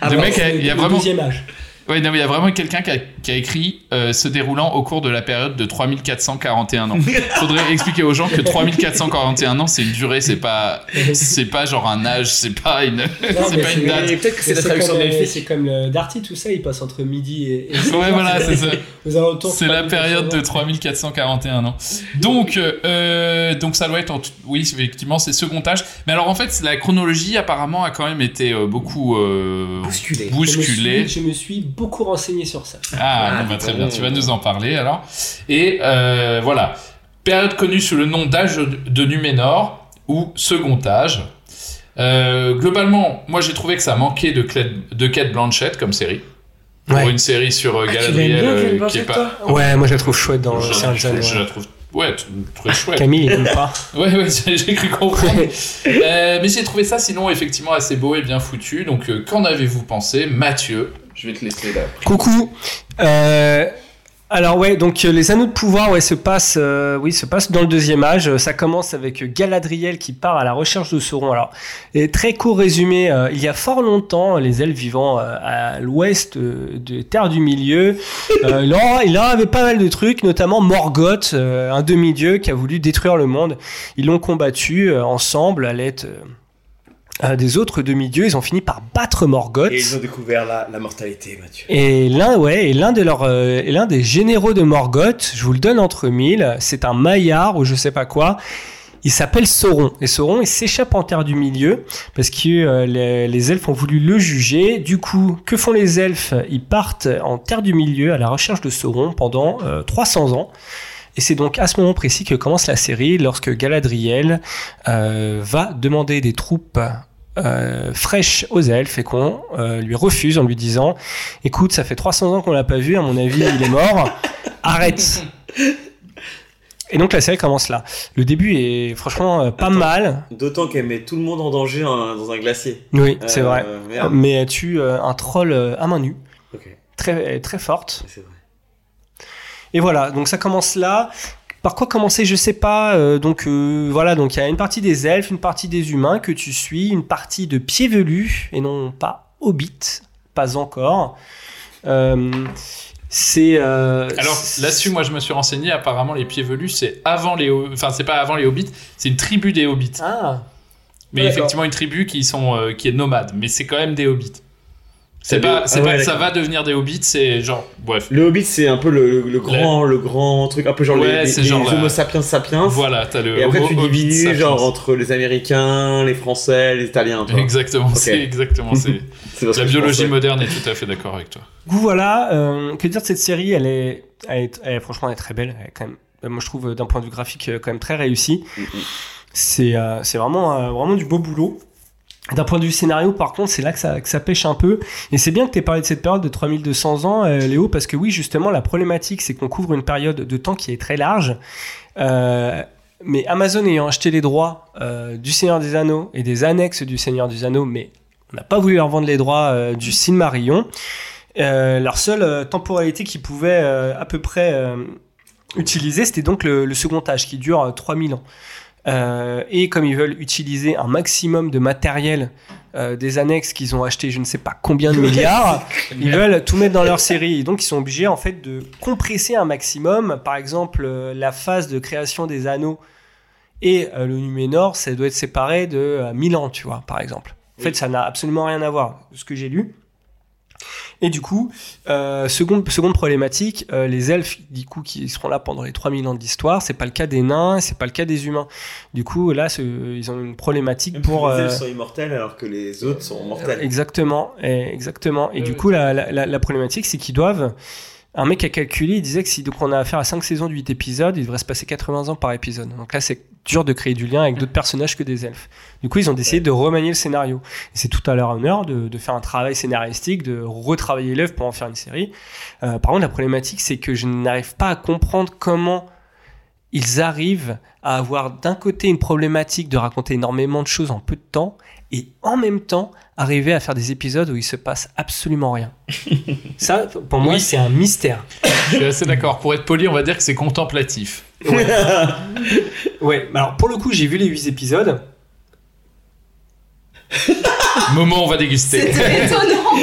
Speaker 17: Ah
Speaker 1: le
Speaker 17: bah,
Speaker 1: mec, il y a vraiment.
Speaker 8: âge.
Speaker 1: Ouais, non, mais il y a vraiment quelqu'un qui a, qui a écrit euh, se déroulant au cours de la période de 3441 ans. (laughs) Faudrait expliquer aux gens que 3441 ans, c'est une durée, c'est pas, (laughs) c'est pas genre un âge, c'est pas une,
Speaker 8: Non, (laughs)
Speaker 1: c'est pas une date.
Speaker 17: peut-être que c'est la traduction
Speaker 8: comme, euh,
Speaker 17: delphique.
Speaker 8: C'est comme le Darty, tout ça, il passe entre midi et. et
Speaker 1: Ouais, voilà, c'est ça.
Speaker 8: De
Speaker 1: C'est la
Speaker 8: 3400
Speaker 1: période de
Speaker 8: ans.
Speaker 1: 3441 ans. Donc, euh, donc ça doit être, en oui, effectivement, c'est second âge. Mais alors en fait, la chronologie apparemment a quand même été euh, beaucoup euh,
Speaker 17: Bousculée.
Speaker 8: Je me,
Speaker 1: bousculée.
Speaker 8: suis, je me suis beaucoup renseigné sur ça.
Speaker 1: Ah,
Speaker 17: Ah,
Speaker 1: bon, bah, très bien, tu vas nous en parler alors. Et euh, voilà, période connue sous le nom d'âge de Numénor ou second âge. Euh, globalement, moi j'ai trouvé que ça manquait de, de Kate Blanchett comme série. Pour
Speaker 8: Ouais.
Speaker 1: une série sur euh,
Speaker 17: Ah,
Speaker 1: Galadriel
Speaker 17: bien,
Speaker 1: euh,
Speaker 17: Kate
Speaker 1: qui est pas.
Speaker 8: Ouais, moi je la trouve chouette dans
Speaker 1: je, je- je la trouve ouais, très chouette.
Speaker 8: Camille, il aime pas. (laughs)
Speaker 1: Ouais, ouais, j'ai j'ai cru comprendre. Euh, mais j'ai trouvé ça sinon effectivement assez beau et bien foutu. Donc, euh, qu'en avez-vous pensé? Mathieu, je vais te laisser là.
Speaker 8: Coucou. Euh, alors ouais, donc euh, les anneaux de pouvoir, ouais, se passent, euh, oui, se passent dans le deuxième âge. Ça commence avec Galadriel qui part à la recherche de Sauron. Alors, et très court résumé, euh, il y a fort longtemps, les elfes vivant euh, à l'ouest euh, de Terre du Milieu, (laughs) il, leur, il leur avait pas mal de trucs, notamment Morgoth, un demi-dieu qui a voulu détruire le monde. Ils l'ont combattu ensemble à l'aide euh, des autres demi-dieux. Ils ont fini par battre Morgoth.
Speaker 17: Et ils ont découvert la, la mortalité, Mathieu.
Speaker 8: Et l'un, ouais, et l'un de leurs, euh, l'un des généraux de Morgoth, je vous le donne entre mille, c'est un maillard ou je sais pas quoi. Il s'appelle Sauron. Et Sauron, il s'échappe en terre du milieu parce que euh, les, les elfes ont voulu le juger. Du coup, que font les elfes? Ils partent en terre du milieu à la recherche de Sauron pendant euh, 300 ans. Et c'est donc à ce moment précis que commence la série, lorsque Galadriel euh, va demander des troupes euh, fraîches aux elfes et qu'on euh, lui refuse en lui disant Écoute, ça fait 300 ans qu'on l'a pas vu, à mon avis, il est mort, arrête (laughs) Et donc la série commence là. Le début est franchement euh, pas
Speaker 17: Attends.
Speaker 8: mal.
Speaker 17: D'autant qu'elle met tout le monde en danger dans un glacier.
Speaker 8: Oui, c'est vrai.
Speaker 17: merde.
Speaker 8: Mais elle tue un troll à main nue, très, très forte.
Speaker 17: c'est vrai.
Speaker 8: Et voilà, donc ça commence là. Par quoi commencer, je sais pas. euh, donc euh, voilà, donc il y a une partie des elfes, une partie des humains que tu suis, une partie de pieds velus et non pas hobbits, pas encore. Euh, c'est euh,
Speaker 1: Alors là-dessus, moi je me suis renseigné. Apparemment, les pieds velus, c'est avant les, enfin c'est pas avant les hobbits, c'est une tribu des hobbits.
Speaker 8: ah
Speaker 1: Mais effectivement, une tribu qui sont, euh, qui est nomade, mais c'est quand même des hobbits. C'est
Speaker 17: Ah,
Speaker 1: pas,
Speaker 17: le-
Speaker 1: c'est
Speaker 17: ah
Speaker 1: pas
Speaker 17: ouais,
Speaker 1: que ça va devenir des hobbits, c'est genre, bref.
Speaker 17: Le Hobbit, c'est un peu le, le grand, le grand truc, un peu genre
Speaker 1: Ouais,
Speaker 17: les,
Speaker 1: genre la-
Speaker 17: Homo sapiens sapiens.
Speaker 1: Voilà, t'as le.
Speaker 17: Et après,
Speaker 1: Homo
Speaker 17: tu divises genre entre les Américains, les Français, les Italiens. toi.
Speaker 1: Exactement, c'est exactement. C'est (laughs) la biologie moderne est tout à fait d'accord avec toi.
Speaker 8: Du coup, voilà, euh, que dire de cette série? Elle est, elle est, elle est- franchement, elle est très belle. Elle est quand même, euh, moi, je trouve euh, d'un point de vue graphique quand même très réussi. C'est, euh, c'est vraiment, euh, vraiment du beau boulot. D'un point de vue scénario, par contre, c'est là que ça, pêche un peu. Et c'est bien que tu aies parlé de cette période de 3200 ans, euh, Léo, parce que oui, justement, la problématique, c'est qu'on couvre une période de temps qui est très large. Euh, mais Amazon ayant acheté les droits euh, du Seigneur des Anneaux et des annexes du Seigneur des Anneaux, mais on n'a pas voulu leur vendre les droits du Silmarillion, leur seule temporalité qu'ils pouvaient à peu près utiliser, c'était donc le, le second âge qui dure euh, 3000 ans. Euh, et comme ils veulent utiliser un maximum de matériel euh, des annexes qu'ils ont acheté je ne sais pas combien de (laughs) milliards, ils veulent tout mettre dans leur série. Et donc ils sont obligés en fait de compresser un maximum. Par exemple, euh, la phase de création des anneaux et le Numénor, ça doit être séparé de euh, 1000 ans, tu vois, par exemple. En fait, ça n'a absolument rien à voir de ce que j'ai lu. Et du coup, euh, seconde, seconde problématique, euh, les elfes, du coup, qui seront là pendant les 3000 ans d'histoire, c'est pas le cas des nains, c'est pas le cas des humains. Du coup, là, ils ont une problématique pour.
Speaker 17: les
Speaker 8: euh,
Speaker 17: elfes sont immortels alors que les autres sont mortels.
Speaker 8: Exactement, et- exactement. Et du coup, la, la, la- la problématique, c'est qu'ils doivent. Un mec a calculé, il disait que si donc on a affaire à 5 saisons de 8 épisodes, il devrait se passer 80 ans par épisode. Donc là, c'est dur de créer du lien avec d'autres personnages que des elfes. Du coup, ils ont décidé de remanier le scénario. Et c'est tout à leur honneur de, de faire un travail scénaristique, de retravailler l'œuvre pour en faire une série. Euh, par contre, la problématique, c'est que je n'arrive pas à comprendre comment ils arrivent à avoir d'un côté une problématique de raconter énormément de choses en peu de temps et en même temps arriver à faire des épisodes où il se passe absolument rien. (laughs) Ça, pour moi,
Speaker 1: Oui.
Speaker 8: c'est un mystère.
Speaker 1: Je suis assez d'accord. Pour être poli, on va dire que c'est contemplatif.
Speaker 8: Ouais. (laughs) ouais, mais alors pour le coup, j'ai vu les 8 épisodes. (laughs)
Speaker 1: Moment, on va déguster.
Speaker 9: C'était étonnant.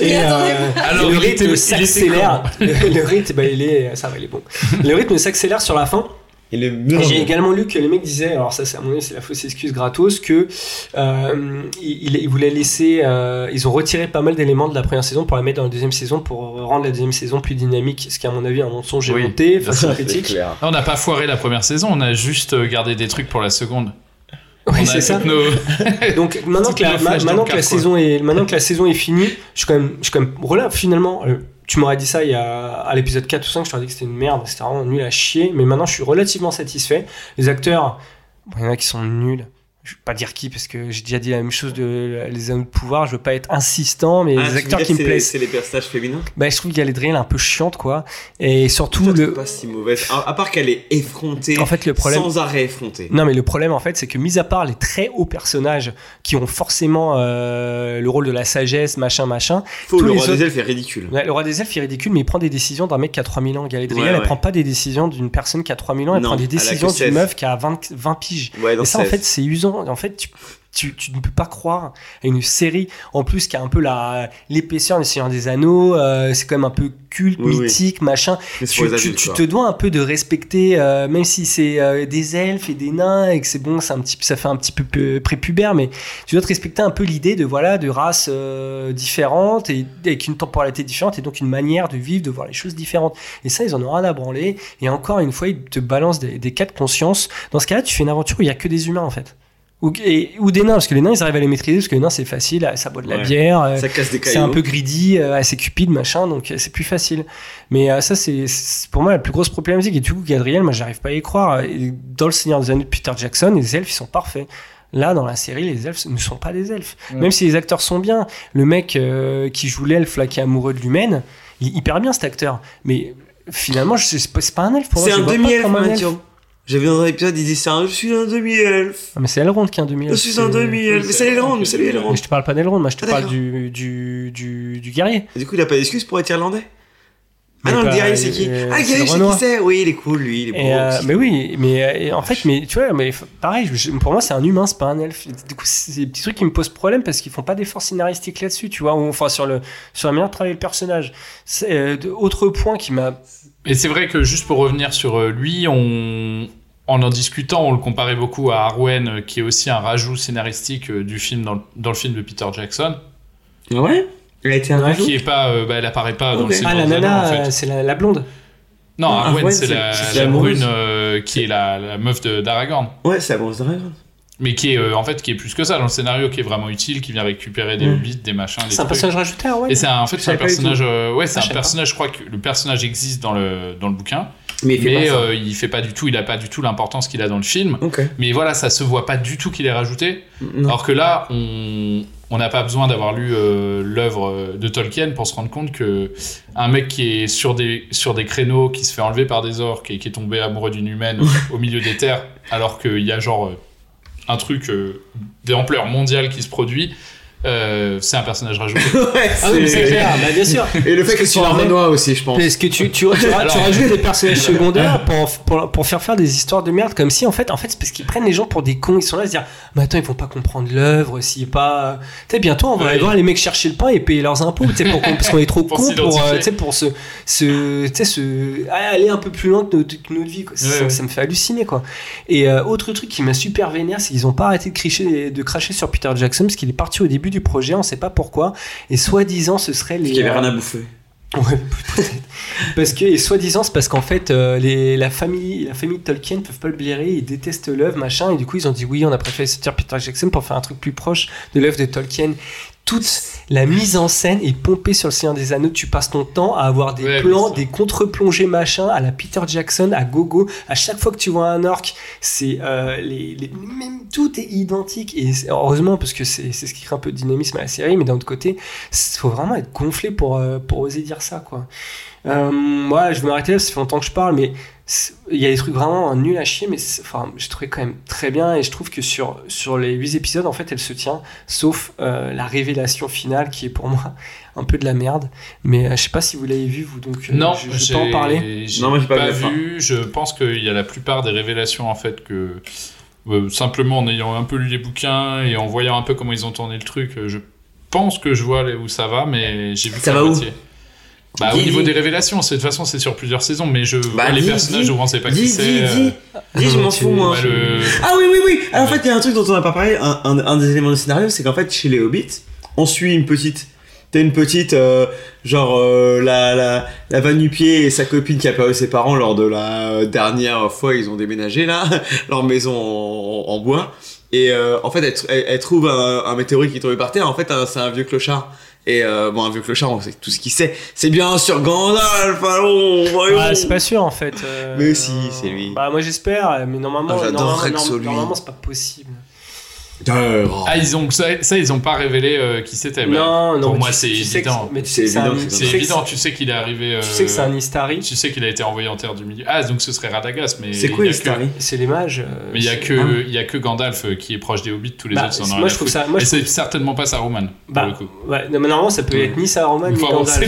Speaker 8: Et, euh,
Speaker 1: Alors,
Speaker 8: le rythme s'accélère. Le, le rythme, bah, il est, ça va, il est bon. Le rythme s'accélère sur la fin.
Speaker 17: Et le
Speaker 8: Et J'ai également lu que les mecs disaient, alors ça c'est à mon avis c'est la fausse excuse gratos, que euh, ils, ils voulaient laisser, euh, ils ont retiré pas mal d'éléments de la première saison pour la mettre dans la deuxième saison pour rendre la deuxième saison plus dynamique, ce qui est à mon avis un mensonge
Speaker 1: Oui.
Speaker 8: à la critique.
Speaker 1: Non, on n'a pas foiré la première saison, on a juste gardé des trucs pour la seconde.
Speaker 8: Oui,
Speaker 1: On a
Speaker 8: c'est ça.
Speaker 1: nos- (laughs)
Speaker 8: Donc maintenant que la, maintenant que saison est maintenant que la saison est finie, je suis quand même je suis quand même relève finalement. euh, tu m'aurais dit ça il y a à l'épisode 4 ou 5, je t'aurais dit que c'était une merde, c'était vraiment nul à chier, mais maintenant je suis relativement satisfait. Les acteurs, bon, il y en a qui sont nuls. Je vais pas dire qui parce que j'ai déjà dit la même chose de les anneaux de pouvoir, je veux pas être insistant mais
Speaker 17: Ah,
Speaker 8: les acteurs qui me plaisent.
Speaker 17: C'est les personnages féminins?
Speaker 8: Bah, je trouve Galadriel un peu chiante quoi et surtout le
Speaker 17: pas si mauvaise. À, à part qu'elle est effrontée.
Speaker 8: En fait, le problème-
Speaker 17: Sans arrêt effrontée.
Speaker 8: Non, mais le problème, en fait, c'est que, mis à part les très hauts personnages qui ont forcément euh, le rôle de la sagesse, machin, machin.
Speaker 17: Le roi des elfes est ridicule.
Speaker 8: Ouais, le roi des elfes est ridicule, mais il prend des décisions d'un mec qui a 3000 ans. Galadriel,
Speaker 17: Ouais,
Speaker 8: elle prend pas des décisions d'une personne qui a 3000 ans, elle
Speaker 17: Non,
Speaker 8: prend des décisions d'une
Speaker 17: 16.
Speaker 8: meuf qui a 20, 20 piges. Et ça, en
Speaker 17: 16.
Speaker 8: fait, c'est usant. En fait, tu, tu, tu ne peux pas croire à une série, en plus, qui a un peu la, l'épaisseur des Seigneurs des Anneaux, euh, c'est quand même un peu culte,
Speaker 17: Oui, oui.
Speaker 8: mythique, machin. Tu,
Speaker 17: adultes,
Speaker 8: te dois un peu de respecter, euh, même si c'est euh, des elfes et des nains et que c'est bon, c'est un petit, ça fait un petit peu prépubère, mais tu dois te respecter un peu l'idée de voilà de races différentes et avec une temporalité différente et donc une manière de vivre, de voir les choses différentes. Et ça, ils en ont rien à branler. Et encore une fois, ils te balancent des, des cas de conscience. Dans ce cas-là, tu fais une aventure où il y a que des humains en fait. Ou, et- ou des nains, parce que les nains, ils arrivent à les maîtriser, parce que les nains, c'est facile, ça boit de la
Speaker 17: Ouais.
Speaker 8: bière, euh,
Speaker 17: Ça casse des
Speaker 8: c'est un peu greedy, euh, assez cupide, machin, donc euh, c'est plus facile. Mais euh, ça, c'est pour moi la plus grosse problématique. Et du coup, Gadriel, moi, j'arrive pas à y croire. Et dans le Seigneur des Anneaux de Peter Jackson, les elfes, ils sont parfaits. Là, dans la série, les elfes ne sont pas des elfes.
Speaker 1: Ouais.
Speaker 8: Même si les acteurs sont bien. Le mec euh, qui joue l'elfe, là, qui est amoureux de l'humaine, il est hyper bien cet acteur. Mais finalement, c'est pas, un elfe pour moi.
Speaker 17: C'est un demi-elfe,
Speaker 8: elfe.
Speaker 17: J'avais dans un épisode, il disait c'est un- Je suis un demi-elfe.
Speaker 8: Ah, mais c'est Elrond qui est un demi-elfe.
Speaker 17: Je suis un demi-elfe. Mais c'est Elrond, mais c'est lui Elrond.
Speaker 8: Mais je te parle pas d'Elrond, moi je te
Speaker 17: Ah,
Speaker 8: parle
Speaker 17: d'accord.
Speaker 8: du, du, du, du guerrier.
Speaker 17: Du coup, il a pas d'excuse pour être irlandais? Ah
Speaker 8: Mais
Speaker 17: non, le guerrier, c'est qui?
Speaker 8: euh,
Speaker 17: Ah, le
Speaker 8: c'est
Speaker 17: guerrier, je sais
Speaker 8: Renoir.
Speaker 17: qui c'est Oui, il est cool, lui, il est beau.
Speaker 8: Et, euh,
Speaker 17: aussi.
Speaker 8: mais oui, mais euh, en fait, mais tu vois, mais f- pareil, je- pour moi, c'est un humain, c'est pas un elfe. Du coup, c'est des petits trucs qui me posent problème parce qu'ils font pas d'efforts scénaristiques là-dessus, tu vois, ou enfin sur le sur la manière de travailler le personnage. C'est euh, de- autre point qui m'a.
Speaker 1: Et c'est vrai que juste pour revenir sur euh, lui, on... en en discutant, on le comparait beaucoup à Arwen, euh, qui est aussi un rajout scénaristique euh, du film dans le, dans le film de Peter Jackson.
Speaker 17: Ah ouais? Elle a été un rajout?
Speaker 1: Qui est pas, euh, bah, elle apparaît pas dans
Speaker 17: Ok.
Speaker 1: le Seigneur
Speaker 8: Ah, la nana,
Speaker 1: en fait.
Speaker 8: c'est la, la blonde.
Speaker 1: Non,
Speaker 17: Non,
Speaker 1: Arwen, c'est la, brune euh, qui est la, la meuf d'Aragorn.
Speaker 17: Ouais, c'est la bronze dragon.
Speaker 1: Mais qui est euh, en fait qui est plus que ça dans le scénario, qui est vraiment utile, qui vient récupérer des
Speaker 8: Mm.
Speaker 1: hobbits, des machins,
Speaker 8: C'est un
Speaker 1: trucs.
Speaker 8: personnage rajouté, ah ouais.
Speaker 1: Et c'est un- en fait c'est un personnage, euh, ouais c'est
Speaker 8: Ah,
Speaker 1: un personnage. Je crois que le personnage existe dans le dans le bouquin,
Speaker 17: Mais il fait
Speaker 1: mais euh, il fait pas du tout, il a pas du tout l'importance qu'il a dans le film. Mais voilà, ça se voit pas du tout qu'il est rajouté.
Speaker 17: Non.
Speaker 1: Alors que là, on on n'a pas besoin d'avoir lu euh, l'œuvre de Tolkien pour se rendre compte que un mec qui est sur des, sur des créneaux, qui se fait enlever par des orques et qui est tombé amoureux d'une humaine (laughs) au milieu des terres, alors qu'il y a genre euh, un truc euh, d'ampleur mondiale qui se produit, euh, c'est un personnage rajouté. (laughs)
Speaker 8: Ah oui, c'est clair, bah, bien sûr. (laughs)
Speaker 7: Et le fait que tu sois un
Speaker 8: en vrai-
Speaker 7: Renoir aussi, je pense.
Speaker 8: Parce que tu, tu, tu, tu (laughs) rajoutes des personnages secondaires pour, pour, pour faire faire des histoires de merde comme si en fait, en fait c'est parce qu'ils prennent les gens pour des cons. Ils sont là à se dire, mais attends, ils vont pas comprendre l'œuvre s'il est pas. Tu sais, bientôt on va
Speaker 1: Ouais.
Speaker 8: aller voir les mecs chercher le pain et payer leurs impôts, tu sais, pour parce qu'on est trop cons pour, euh, tu sais, pour se, se, tu sais, se, aller un peu plus loin que notre, que notre vie. Quoi. Ça,
Speaker 1: Ouais, ouais.
Speaker 8: ça me fait halluciner quoi. Et euh, autre truc qui m'a super vénère, c'est qu'ils ont pas arrêté de, cricher, de cracher sur Peter Jackson parce qu'il est parti au début du projet, on sait pas pourquoi. Et soi-disant, ce serait les.
Speaker 7: Parce qu'il y avait
Speaker 8: euh,
Speaker 7: rien à bouffer.
Speaker 8: Ouais, peut-être. (laughs) parce que, et soi-disant, c'est parce qu'en fait, euh, les, la, famille, la famille de Tolkien peuvent pas le blairer, ils détestent l'œuvre, machin, et du coup, ils ont dit oui, on a préféré sortir Peter Jackson pour faire un truc plus proche de l'œuvre de Tolkien. Toute la mise en scène est pompée sur le Seigneur des Anneaux. Tu passes ton temps à avoir des
Speaker 1: Ouais,
Speaker 8: plans, des contre-plongées, machin, à la Peter Jackson, à gogo. À chaque fois que tu vois un orc, c'est euh, les, les- même tout est identique. Et heureusement, parce que c'est c'est ce qui crée un peu de dynamisme à la série, mais d'un autre côté, il faut vraiment être gonflé pour, euh, pour oser dire ça, quoi. Euh, moi, je vais m'arrêter là, ça fait longtemps que je parle, mais il y a des trucs vraiment nuls à chier, mais enfin, je trouvais quand même très bien, et je trouve que sur, sur les 8 épisodes, en fait, elle se tient, sauf euh, la révélation finale, qui est pour (laughs) moi un peu de la merde. Mais euh, je sais pas si vous l'avez vu, vous, donc euh,
Speaker 1: Non,
Speaker 8: je, je
Speaker 1: j'ai
Speaker 8: peux en parler.
Speaker 1: j'ai
Speaker 7: Non, moi, j'ai pas
Speaker 1: pas,
Speaker 7: vu fin.
Speaker 1: Je pense qu'il y a la plupart des révélations en fait que euh, simplement en ayant un peu lu les bouquins et en voyant un peu comment ils ont tourné le truc, euh, je pense que je vois où ça va, mais j'ai vu
Speaker 7: Ça
Speaker 1: que la
Speaker 7: va où
Speaker 1: moitié. Bah, au niveau des révélations, c'est- de toute façon, c'est sur plusieurs saisons, mais je
Speaker 7: Bah,
Speaker 1: vois les personnages, où on sait pas qui c'est.
Speaker 7: dis.
Speaker 1: euh,
Speaker 7: Dis, je m'en fous, moi.
Speaker 1: bah, le-
Speaker 7: Ah oui, oui, oui. Alors, en fait, il y a un truc dont on n'a pas parlé. Un, un- un des éléments du scénario, c'est qu'en fait, chez les Hobbits, on suit une petite. T'as une petite, euh, genre euh, la, la, la Van Nupier et sa copine qui a perdu ses parents lors de la euh, dernière fois ils ont déménagé là, (laughs) leur maison en, en bois. Et euh, en fait, elle, tr- elle- elle trouve un, un météorite qui est tombé par terre. En fait, c'est un vieux clochard. Et euh, bon, un vieux clochard, on sait tout ce qu'il sait. C'est bien sûr Gandalf, allons, voyons.
Speaker 8: Ah, c'est pas sûr en fait. euh,
Speaker 7: Mais si, c'est lui.
Speaker 8: Bah, moi j'espère, mais normalement,
Speaker 7: Ah,
Speaker 8: normalement, c'est pas possible.
Speaker 1: Ah, ils ont ça, ça, ils ont pas révélé euh, qui c'était. mais
Speaker 8: Non, non,
Speaker 1: Pour moi, c'est
Speaker 8: tu sais que
Speaker 1: évident.
Speaker 8: c'est- mais tu sais c'est un- tu
Speaker 1: C'est évident.
Speaker 8: c'est-
Speaker 1: Tu sais qu'il est arrivé. euh,
Speaker 8: Tu sais que c'est un Istari.
Speaker 1: Tu sais qu'il a été envoyé en terre du milieu. Ah, donc ce serait Radagast, mais.
Speaker 7: C'est quoi
Speaker 1: il y a
Speaker 7: Istari
Speaker 1: que-
Speaker 8: C'est les mages. euh,
Speaker 1: Mais il y a que il y a que Gandalf euh, qui est proche des hobbits, tous les
Speaker 8: Bah,
Speaker 1: autres sont dans
Speaker 8: moi, je trouve ça- moi,
Speaker 1: Et
Speaker 8: je
Speaker 1: c'est certainement pas Saruman
Speaker 8: Bah,
Speaker 1: pour le coup.
Speaker 8: ouais, non, mais normalement, ça peut être ni Saruman ni Gandalf.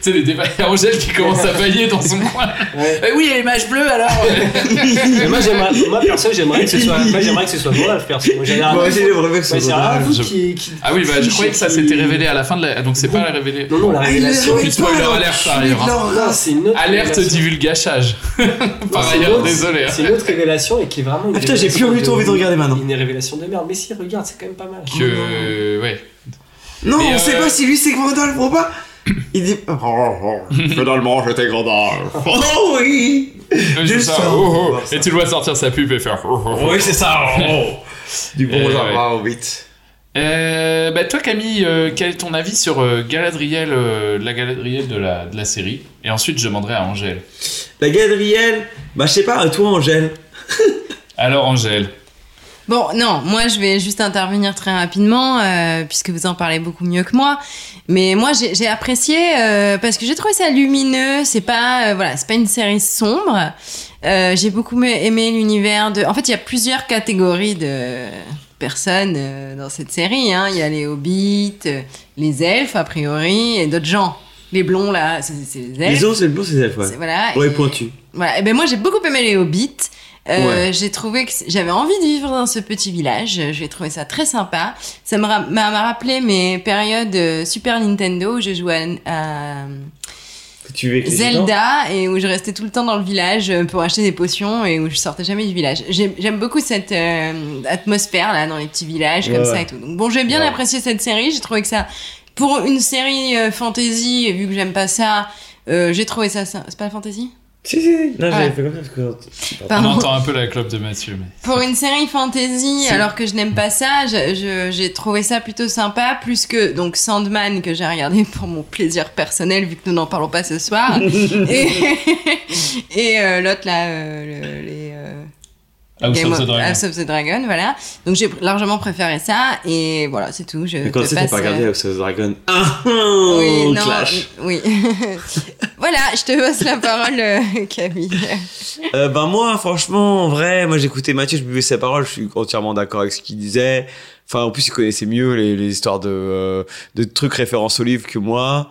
Speaker 1: c'est des débats (laughs) Angèle qui commence à bailler dans son coin. Eh oui, les mages bleus alors. (laughs)
Speaker 8: Mais moi, j'aimerais, moi, perso, j'aimerais que ce soit, moi, j'aimerais que ce soit Gandalf, perso.
Speaker 1: Ah oui, bah, je croyais que ça s'était révélé à la fin de la. Donc c'est pas la révélée.
Speaker 8: Non, non, la
Speaker 7: Ah,
Speaker 8: révélation.
Speaker 1: Puis spoiler alert par ailleurs. hein.
Speaker 8: Non, c'est une autre
Speaker 1: Alerte
Speaker 8: révélation.
Speaker 1: divulgachage. (laughs) Par
Speaker 8: c'est une
Speaker 1: ailleurs,
Speaker 8: autre-
Speaker 1: désolé. hein.
Speaker 8: C'est une autre révélation et qui est vraiment
Speaker 7: Ah, putain, j'ai plus du tout envie de regarder maintenant.
Speaker 8: Une révélation de merde. Mais si, regarde, c'est quand même pas mal.
Speaker 1: Que ouais.
Speaker 7: Non, on sait
Speaker 1: euh,
Speaker 7: pas si lui c'est Gandalf ou pas. Il dit. Oh, oh, finalement, j'étais Gandalf. (laughs) Oh oui J'ai
Speaker 1: ça,
Speaker 7: ça.
Speaker 1: oh, oh.
Speaker 7: Ça.
Speaker 1: Et tu le vois sortir sa pub et faire. oh, oh, oh.
Speaker 7: Oui, c'est ça. Oh. Du bon
Speaker 1: Eh,
Speaker 7: genre,
Speaker 1: ouais.
Speaker 7: waouh, vite.
Speaker 1: Euh, bah toi Camille, euh, quel est ton avis sur euh, Galadriel, euh, la Galadriel de la, de la série? Et ensuite je demanderai à Angèle.
Speaker 7: La Gadriel, bah je sais pas, toi Angèle. (laughs)
Speaker 1: Alors Angèle,
Speaker 9: Bon, non, moi je vais juste intervenir très rapidement, euh, puisque vous en parlez beaucoup mieux que moi. Mais moi j'ai apprécié euh, parce que j'ai trouvé ça lumineux. C'est pas, euh, voilà, c'est pas une série sombre. J'ai beaucoup aimé l'univers de. En fait, il y a plusieurs catégories de personnes dans cette série. hein. Il y a les hobbits, les elfes a priori, et d'autres gens. Les blonds là, c'est les elfes.
Speaker 7: Les os, c'est le bon, c'est les elfes, ouais.
Speaker 9: Voilà.
Speaker 7: Ouais,
Speaker 9: Et-
Speaker 7: pointu.
Speaker 9: voilà. Et ben moi j'ai beaucoup aimé les Hobbits. Euh,
Speaker 7: Ouais.
Speaker 9: J'ai trouvé que j'avais envie de vivre dans ce petit village. J'ai trouvé ça très sympa. Ça m'a rappelé mes périodes euh, Super Nintendo où je jouais à,
Speaker 7: Tu
Speaker 9: Zelda et où je restais tout le temps dans le village euh, pour acheter des potions et où je sortais jamais du village. J'aime beaucoup cette euh, atmosphère là dans les petits villages comme
Speaker 7: Ouais,
Speaker 9: ça et tout. Donc bon, j'ai bien apprécié cette série. J'ai trouvé que ça, pour une série euh, fantasy, vu que j'aime pas ça, j'ai trouvé ça. ça- C'est pas la fantasy?
Speaker 7: Si, si, non, j'avais
Speaker 9: Ouais.
Speaker 7: fait comme ça parce que.
Speaker 1: on entend un peu la clope de Mathieu. Mais...
Speaker 9: Pour une série fantasy,
Speaker 1: Si.
Speaker 9: alors que je n'aime pas ça, j'ai trouvé ça plutôt sympa, plus que donc Sandman que j'ai regardé (laughs) pour mon plaisir personnel, vu que nous n'en parlons pas ce soir. (laughs) et (laughs) et euh, l'autre là, euh, le- les. euh,
Speaker 1: House
Speaker 9: Game
Speaker 1: of the
Speaker 9: of-
Speaker 1: Dragon.
Speaker 9: House of the Dragon, voilà. Donc j'ai largement préféré ça et voilà, c'est tout. Je
Speaker 7: Mais quand c'est t'as
Speaker 9: passe,
Speaker 7: pas regardé
Speaker 9: euh,
Speaker 7: House of the Dragon Ah (laughs)
Speaker 9: Oui, non,
Speaker 7: clash.
Speaker 9: oui. (laughs) voilà, je te passe la parole, euh, Camille.
Speaker 7: Euh, ben moi, franchement, en vrai, moi j'écoutais Mathieu, je buvais ses paroles, je suis entièrement d'accord avec ce qu'il disait. Enfin, en plus, il connaissait mieux les, les histoires de, euh, de trucs références au livre que moi.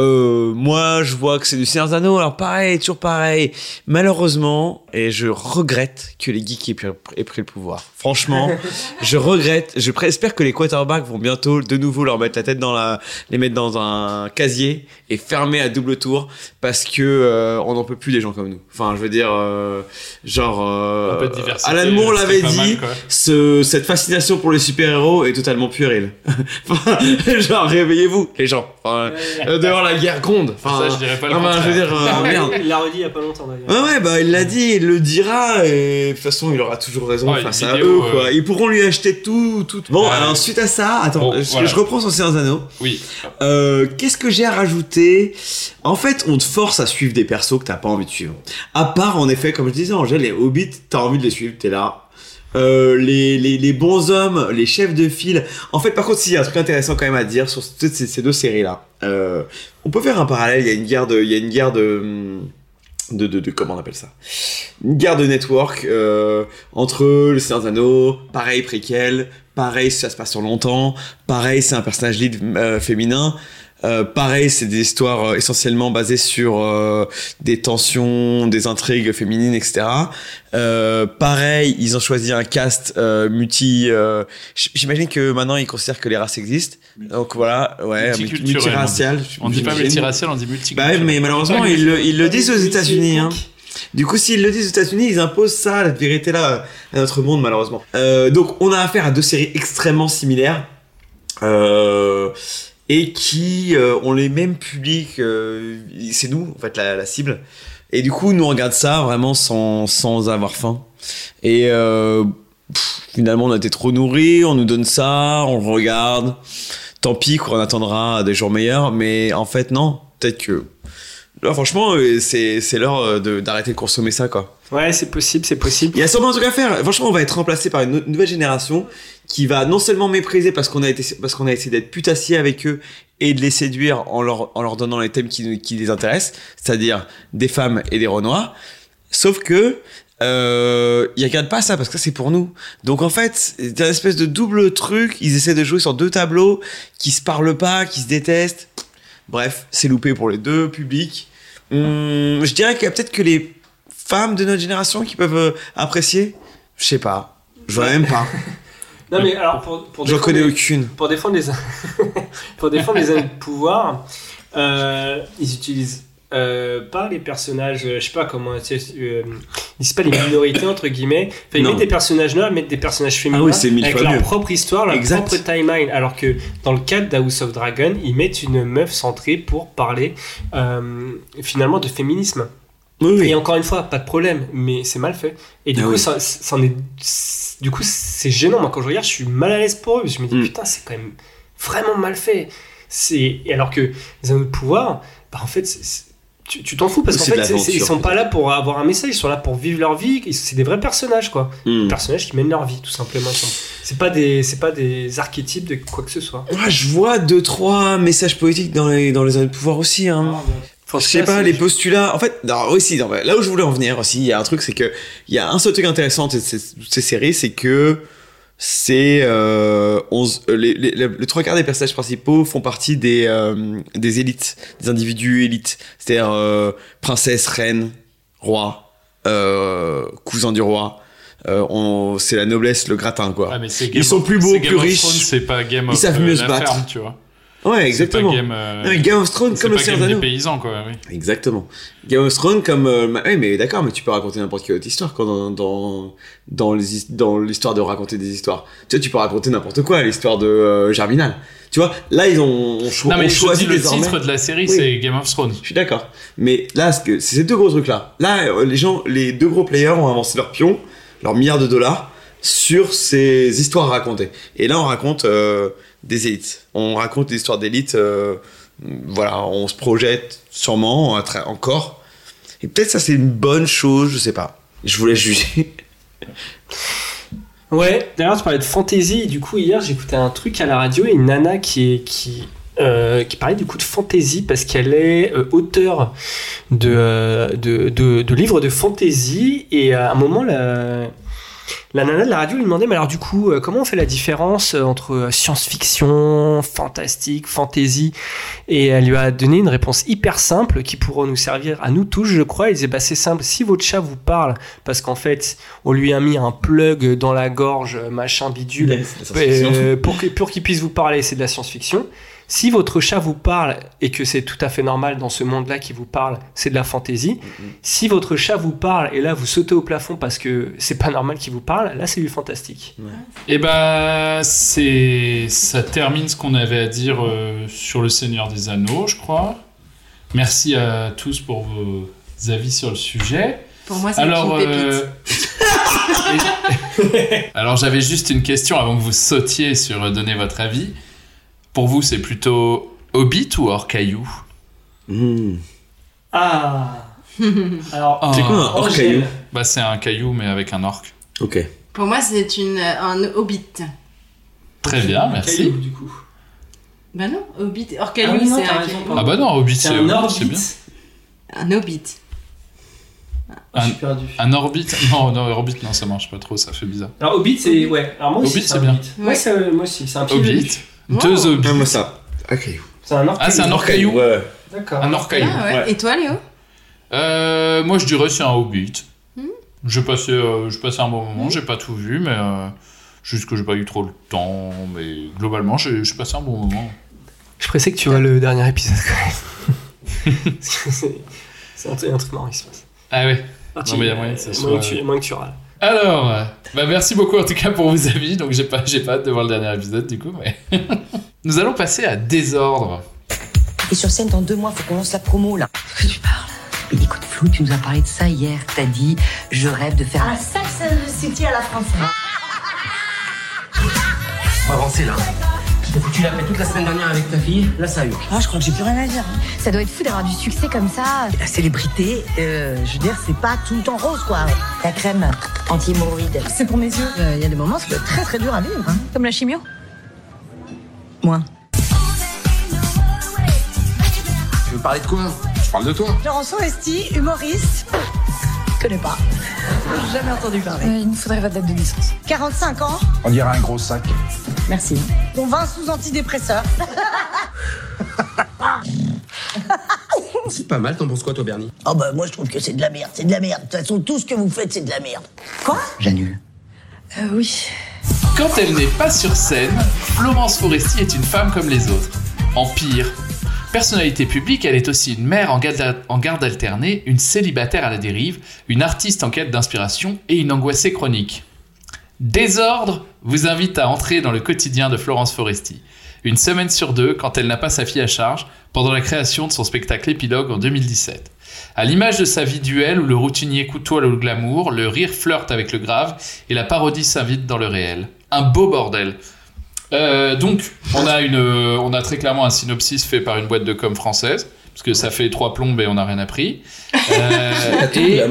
Speaker 7: Euh, moi, je vois que c'est du Seigneur Anneaux, alors pareil, toujours pareil. Malheureusement, et je regrette que les geeks aient pris, aient pris le pouvoir. Franchement, (laughs) je regrette. Je espère que les quarterbacks vont bientôt de nouveau leur mettre la tête dans la, les mettre dans un casier et fermer à double tour parce que euh, on n'en peut plus des gens comme nous. Enfin, je veux dire, euh, genre, euh,
Speaker 1: Un peu de diversité,
Speaker 7: Alan Moore l'avait
Speaker 1: mal,
Speaker 7: dit. ce, cette fascination pour les super-héros est totalement puérile. (laughs) (laughs) Genre, réveillez-vous, les gens. Enfin, euh, dehors, la guerre gronde. Enfin,
Speaker 1: Ça, je dirais pas le
Speaker 7: enfin, je veux dire,
Speaker 8: Il l'a
Speaker 7: euh,
Speaker 8: redit-
Speaker 7: merde.
Speaker 8: Il l'a redit il y a pas longtemps d'ailleurs.
Speaker 7: Ouais, ouais, bah il l'a dit, il le dira, et de toute façon, il aura toujours raison
Speaker 1: Ouais,
Speaker 7: face à eux, quoi.
Speaker 1: euh,
Speaker 7: Ils pourront lui acheter tout, tout. Bon,
Speaker 1: Ouais.
Speaker 7: alors, suite à ça, attends,
Speaker 1: Bon,
Speaker 7: je,
Speaker 1: voilà.
Speaker 7: je reprends sur Seigneur des Anneaux.
Speaker 1: Oui.
Speaker 7: Euh, Qu'est-ce que j'ai à rajouter? En fait, on te force à suivre des persos que t'as pas envie de suivre. À part, en effet, comme je disais, Angèle, les hobbits, t'as envie de les suivre, t'es là. Euh, les, les, les bons hommes, les chefs de file. En fait, par contre, s'il y a un truc intéressant quand même à dire sur ces, ces deux séries-là. Euh, on peut faire un parallèle. Il y a une guerre de, il y a une guerre de, hum, de, de, comment on appelle ça? Une guerre de network euh, entre le Seigneur Anneaux, pareil préquel, pareil ça se passe sur longtemps, pareil c'est un personnage lead féminin. Euh, pareil, c'est des histoires euh, essentiellement basées sur euh, des tensions, des intrigues féminines, etc. Euh, pareil, ils ont choisi un cast multi. J'imagine que maintenant ils considèrent que les races existent. Donc voilà, ouais, multiracial.
Speaker 1: On dit pas multiracial, on dit
Speaker 7: Bah
Speaker 1: multiculturel.
Speaker 7: ouais, mais malheureusement, ils le, ils le disent aux États-Unis. Hein. Du coup, s'ils le disent aux États-Unis, ils imposent ça, la vérité là, à notre monde, malheureusement. Euh, donc, on a affaire à deux séries extrêmement similaires. Euh, et qui euh, ont les mêmes publics. euh, c'est nous, en fait, la, la cible. Et du coup, nous on regarde ça vraiment sans, sans avoir faim. Et euh, finalement, on a été trop nourris, on nous donne ça, on le regarde. Tant pis qu'on attendra des jours meilleurs, mais en fait, non. Peut-être que. Là, franchement, euh, c'est l'heure euh, de- d'arrêter de consommer ça, quoi.
Speaker 8: Ouais, c'est possible, c'est possible.
Speaker 7: Il y a sûrement un truc à faire. Franchement, on va être remplacé par une nouvelle génération qui va non seulement mépriser parce qu'on a été, parce qu'on a essayé d'être putassier avec eux et de les séduire en leur, en leur donnant les thèmes qui, qui les intéressent, c'est-à-dire des femmes et des renois. Sauf que, euh, ils regardent pas ça parce que c'est pour nous. Donc en fait, c'est une espèce de double truc. Ils essaient de jouer sur deux tableaux qui se parlent pas, qui se détestent. Bref, c'est loupé pour les deux publics. Hum, je dirais qu'il y a peut-être que les femmes de notre génération qui peuvent euh, apprécier? Je sais pas. Je vois même pas. (laughs)
Speaker 8: Non mais alors pour, pour
Speaker 7: connais
Speaker 8: les-
Speaker 7: aucune.
Speaker 8: Pour défendre les (laughs) pour défendre les de pouvoir, euh, ils utilisent euh, pas les personnages, euh, je sais pas comment, euh, ils disent pas les minorités entre guillemets. Enfin, ils
Speaker 7: Non.
Speaker 8: mettent des personnages noirs, ils mettent des personnages féminins
Speaker 7: Ah oui,
Speaker 8: avec leur
Speaker 7: mieux.
Speaker 8: propre histoire, leur
Speaker 7: Exact.
Speaker 8: propre timeline. Alors que dans le cadre d'House of Dragon, ils mettent une meuf centrée pour parler finalement de féminisme. Et encore une fois, pas de problème, mais c'est mal fait. Et du
Speaker 7: Ah
Speaker 8: coup,
Speaker 7: oui.
Speaker 8: ça, ça en est, c'est- du coup, c'est gênant. Moi, quand je regarde, je suis mal à l'aise pour eux. parce que Je me dis,
Speaker 7: Mm.
Speaker 8: putain, c'est quand même vraiment mal fait. C'est et alors que les anneaux de pouvoir, bah en fait, tu tu t'en fous parce qu'en fait, ils sont pas là pour avoir un message. Ils sont là pour vivre leur vie. C'est des vrais personnages, quoi.
Speaker 7: Mm.
Speaker 8: Des personnages qui mènent leur vie, tout simplement. C'est pas des, c'est pas des archétypes de quoi que ce soit.
Speaker 7: Moi, je vois deux, trois messages politiques dans les, dans les années de pouvoir aussi. Hein. Je sais pas, les postulats. En fait, non, aussi, non, là où je voulais en venir aussi, il y a un truc, c'est que il y a un seul truc intéressant de ces, ces séries, c'est que c'est euh, euh, les, les, les- les trois quarts des personnages principaux font partie des, euh, des élites, des individus élites. C'est-à-dire euh, princesse, reine, roi, euh, cousin du roi. Euh, on- c'est la noblesse, le gratin, quoi.
Speaker 1: Ah, mais Game
Speaker 7: Ils sont
Speaker 1: of-
Speaker 7: plus beaux,
Speaker 1: Game
Speaker 7: plus riches.
Speaker 1: Thrones, c'est pas Game
Speaker 7: Ils
Speaker 1: of,
Speaker 7: savent mieux se battre.
Speaker 1: ferme, tu vois.
Speaker 7: Ouais, exactement.
Speaker 1: pas Game, euh,
Speaker 7: Non, Game of Thrones, comme
Speaker 1: pas
Speaker 7: le Seigneur
Speaker 1: Game
Speaker 7: des
Speaker 1: des
Speaker 7: Anneaux.
Speaker 1: paysans, quoi. Oui.
Speaker 7: Exactement. Game of Thrones comme euh, ouais, mais d'accord mais tu peux raconter n'importe quelle autre histoire quand dans dans dans l'histoire de raconter des histoires tu vois tu peux raconter n'importe quoi l'histoire de euh, Germinal tu vois là ils ont, ont cho-
Speaker 1: Non, mais
Speaker 7: ont
Speaker 1: je
Speaker 7: choisi
Speaker 1: dis le titre de la série,
Speaker 7: Oui.
Speaker 1: c'est Game of Thrones.
Speaker 7: je suis d'accord mais là c'est ces deux gros trucs là là euh, les gens les deux gros players ont avancé leur pion leurs milliards de dollars sur ces histoires à raconter et là on raconte euh, des élites on raconte des histoires d'élites euh, voilà on se projette sûrement encore et peut-être ça c'est une bonne chose, je sais pas. Je voulais juger. (laughs)
Speaker 8: Ouais, d'ailleurs, tu parlais de fantasy. Du coup, hier, j'écoutais un truc à la radio et une nana euh, qui parlait du coup de fantasy parce qu'elle est euh, auteure de, euh, livres de fantasy. Et à un moment, la, la nana de la radio lui demandait Mais alors, du coup, euh, comment on fait la différence euh, entre euh, science-fiction, fantastique, fantasy? Et elle lui a donné une réponse hyper simple qui pourra nous servir à nous tous, je crois. Elle disait Bah, c'est simple, si votre chat vous parle, parce qu'en fait, on lui a mis un plug dans la gorge, machin bidule, euh, pour qu'il puisse vous parler, c'est de la science-fiction. Si votre chat vous parle et que c'est tout à fait normal dans ce monde-là qui vous parle, c'est de la fantaisie. Si votre chat vous parle et là vous sautez au plafond parce que c'est pas normal qu'il vous parle, là c'est du fantastique.
Speaker 1: Et bah, c'est ça termine ce qu'on avait à dire euh, sur le Seigneur des Anneaux, je crois. Merci à tous pour vos avis sur le sujet.
Speaker 9: Pour moi, c'est
Speaker 1: Alors,
Speaker 9: une
Speaker 1: euh, (laughs) (laughs) Alors j'avais juste une question avant que vous sautiez sur euh, donner votre avis. Pour vous, c'est plutôt Hobbit ou hors caillou
Speaker 8: Ah Alors,
Speaker 1: C'est
Speaker 7: quoi un hors caillou
Speaker 1: Bah c'est un caillou mais avec un orc.
Speaker 7: Ok.
Speaker 9: Pour moi, c'est une, un hobbit.
Speaker 1: Très bien, merci.
Speaker 8: du coup.
Speaker 9: Bah non, hobbit. Or,
Speaker 8: Ah
Speaker 9: caillou,
Speaker 8: oui,
Speaker 9: c'est un
Speaker 8: raison,
Speaker 9: caillou.
Speaker 1: Ah bah non, Hobbit
Speaker 8: C'est
Speaker 1: c'est
Speaker 8: un
Speaker 1: Hobbit, c'est
Speaker 8: orbit.
Speaker 1: bien.
Speaker 9: Un hobbit.
Speaker 1: Un,
Speaker 8: suis perdu.
Speaker 1: un orbit (laughs) Non, non, orbit non, ça marche pas trop, ça fait bizarre.
Speaker 8: Alors Hobbit c'est ouais. Alors moi aussi
Speaker 1: Hobbit,
Speaker 8: c'est
Speaker 1: c'est
Speaker 8: un
Speaker 1: bien.
Speaker 8: Hobbit. Ouais, c'est- moi aussi c'est un pied
Speaker 1: Hobbit. Deux hobbits.
Speaker 7: Ah, moi ça. Ok.
Speaker 8: C'est un orc.
Speaker 1: Ah, c'est un
Speaker 8: caillou.
Speaker 1: orc caillou
Speaker 7: Ouais.
Speaker 8: D'accord.
Speaker 1: Un orc caillou.
Speaker 9: Ah ouais. Et toi, Léo?
Speaker 1: Euh, moi, je dirais c'est un Hobbit.
Speaker 9: Hmm.
Speaker 1: J'ai passé, euh, j'ai passé un bon moment, j'ai pas tout vu, mais euh, juste que j'ai pas eu trop le temps. Mais globalement, j'ai j'ai passé un bon moment.
Speaker 8: Je pressais que tu vois le dernier épisode quand même. Parce (laughs) que c'est c'est un, truc- un truc marrant qui se passe.
Speaker 1: Ah ouais.
Speaker 8: Ah,
Speaker 1: Non, mais il y a moyen que ça
Speaker 8: moins
Speaker 1: soit-
Speaker 8: que tu- moins que tu râles.
Speaker 1: Alors, bah merci beaucoup en tout cas pour vos avis. Donc j'ai pas, j'ai pas hâte de voir le dernier épisode du coup, mais (laughs) nous allons passer à désordre.
Speaker 5: Et sur scène, dans deux mois, faut qu'on lance la promo, là. Que tu parles? Mais écoute, Flou, tu nous as parlé de ça hier. T'as dit, je rêve de faire...
Speaker 18: Ah, ça, c'est à la française.
Speaker 6: On va avancer là. Je t'ai foutu la paix toute la semaine dernière avec ta fille. Là, ça hurle.
Speaker 5: Ah, je crois que j'ai plus rien à dire.
Speaker 18: Ça doit être fou d'avoir du succès comme ça.
Speaker 5: La célébrité, euh, je veux dire, c'est pas tout le temps rose, quoi. La crème anti-hémorroïde.
Speaker 18: C'est pour mes yeux.
Speaker 5: Il y a des moments, ça peut être très très dur à vivre. Hein.
Speaker 18: Comme la chimio.
Speaker 5: Moi.
Speaker 6: Tu veux parler de quoi? Je parle de toi.
Speaker 18: Laurence Foresti, humoriste.
Speaker 5: Je connais pas. Jamais entendu parler.
Speaker 18: Euh, il nous faudrait votre date de licence. 45 ans,
Speaker 3: On dirait un gros sac.
Speaker 5: Merci.
Speaker 18: dont 20 sous antidépresseurs. (laughs)
Speaker 6: C'est pas mal, t'en penses quoi, toi, Bernie?
Speaker 5: Oh bah moi je trouve que c'est de la merde, c'est de la merde. De toute façon, tout ce que vous faites, c'est de la merde. Quoi? J'annule.
Speaker 18: Euh, oui.
Speaker 1: Quand elle n'est pas sur scène, Florence Foresti est une femme comme les autres. En pire. Personnalité publique, elle est aussi une mère en garde, en garde alternée, une célibataire à la dérive, une artiste en quête d'inspiration et une angoissée chronique. Désordre vous invite à entrer dans le quotidien de Florence Foresti. Une semaine sur deux, quand elle n'a pas sa fille à charge, pendant la création de son spectacle épilogue en 2017. À l'image de sa vie duel où le routinier coutoie le glamour, le rire flirte avec le grave et la parodie s'invite dans le réel. Un beau bordel. Euh, donc, on a, une, euh, on a très clairement un synopsis fait par une boîte de com française, parce que ça fait trois plombes et on n'a rien appris. (laughs) Euh, et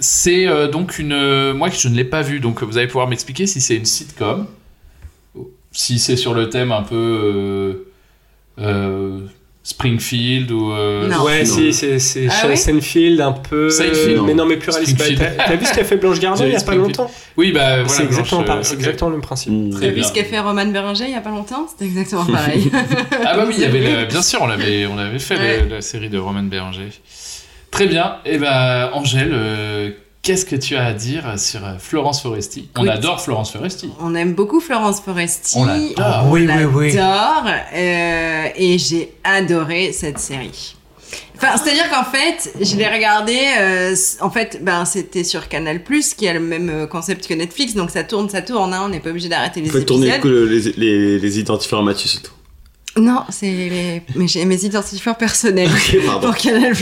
Speaker 1: c'est euh, donc une. euh, moi, je ne l'ai pas vu, donc vous allez pouvoir m'expliquer si c'est une sitcom, si c'est sur le thème un peu. euh, Springfield ou. euh,
Speaker 8: Ouais, si, c'est c'est
Speaker 1: Ah
Speaker 8: Seinfeld un peu.
Speaker 1: Seinfeld,
Speaker 8: mais non, mais plus réaliste. Bah,
Speaker 1: Springfield.
Speaker 8: T'as t'as vu ce qu'a fait Blanche Gardin il y a pas longtemps
Speaker 1: Oui, bah voilà.
Speaker 8: C'est exactement,
Speaker 1: Blanche,
Speaker 8: pareil,
Speaker 1: euh,
Speaker 8: c'est
Speaker 1: ok.
Speaker 8: exactement le même principe.
Speaker 9: T'as
Speaker 1: Très
Speaker 9: vu
Speaker 1: bien.
Speaker 9: ce qu'a fait Roman Berger il y a pas longtemps C'était exactement (laughs) pareil.
Speaker 1: Ah bah oui, il y avait bien sûr, on l'avait, (laughs) on avait fait
Speaker 9: Ouais.
Speaker 1: la, la série de Roman Béranger. Très bien. Et ben Angèle, euh, qu'est-ce que tu as à dire sur euh, Florence Foresti? On adore Florence Foresti.
Speaker 9: On aime beaucoup Florence Foresti.
Speaker 1: On l'adore.
Speaker 9: On
Speaker 1: Oui, oui, oui.
Speaker 9: l'adore, euh, et j'ai adoré cette série. Enfin, c'est-à-dire qu'en fait, je l'ai regardé. euh, en fait, ben, c'était sur Canal qui a le même concept que Netflix, donc ça tourne, ça tourne. hein, on n'est pas obligé d'arrêter les
Speaker 7: Faut
Speaker 9: épisodes.
Speaker 7: tourner que le- les, les, les identifiants Mathieu, c'est tout.
Speaker 9: Non, c'est les... j'ai mes identifiants personnels
Speaker 7: pardon.
Speaker 9: pour Canal+.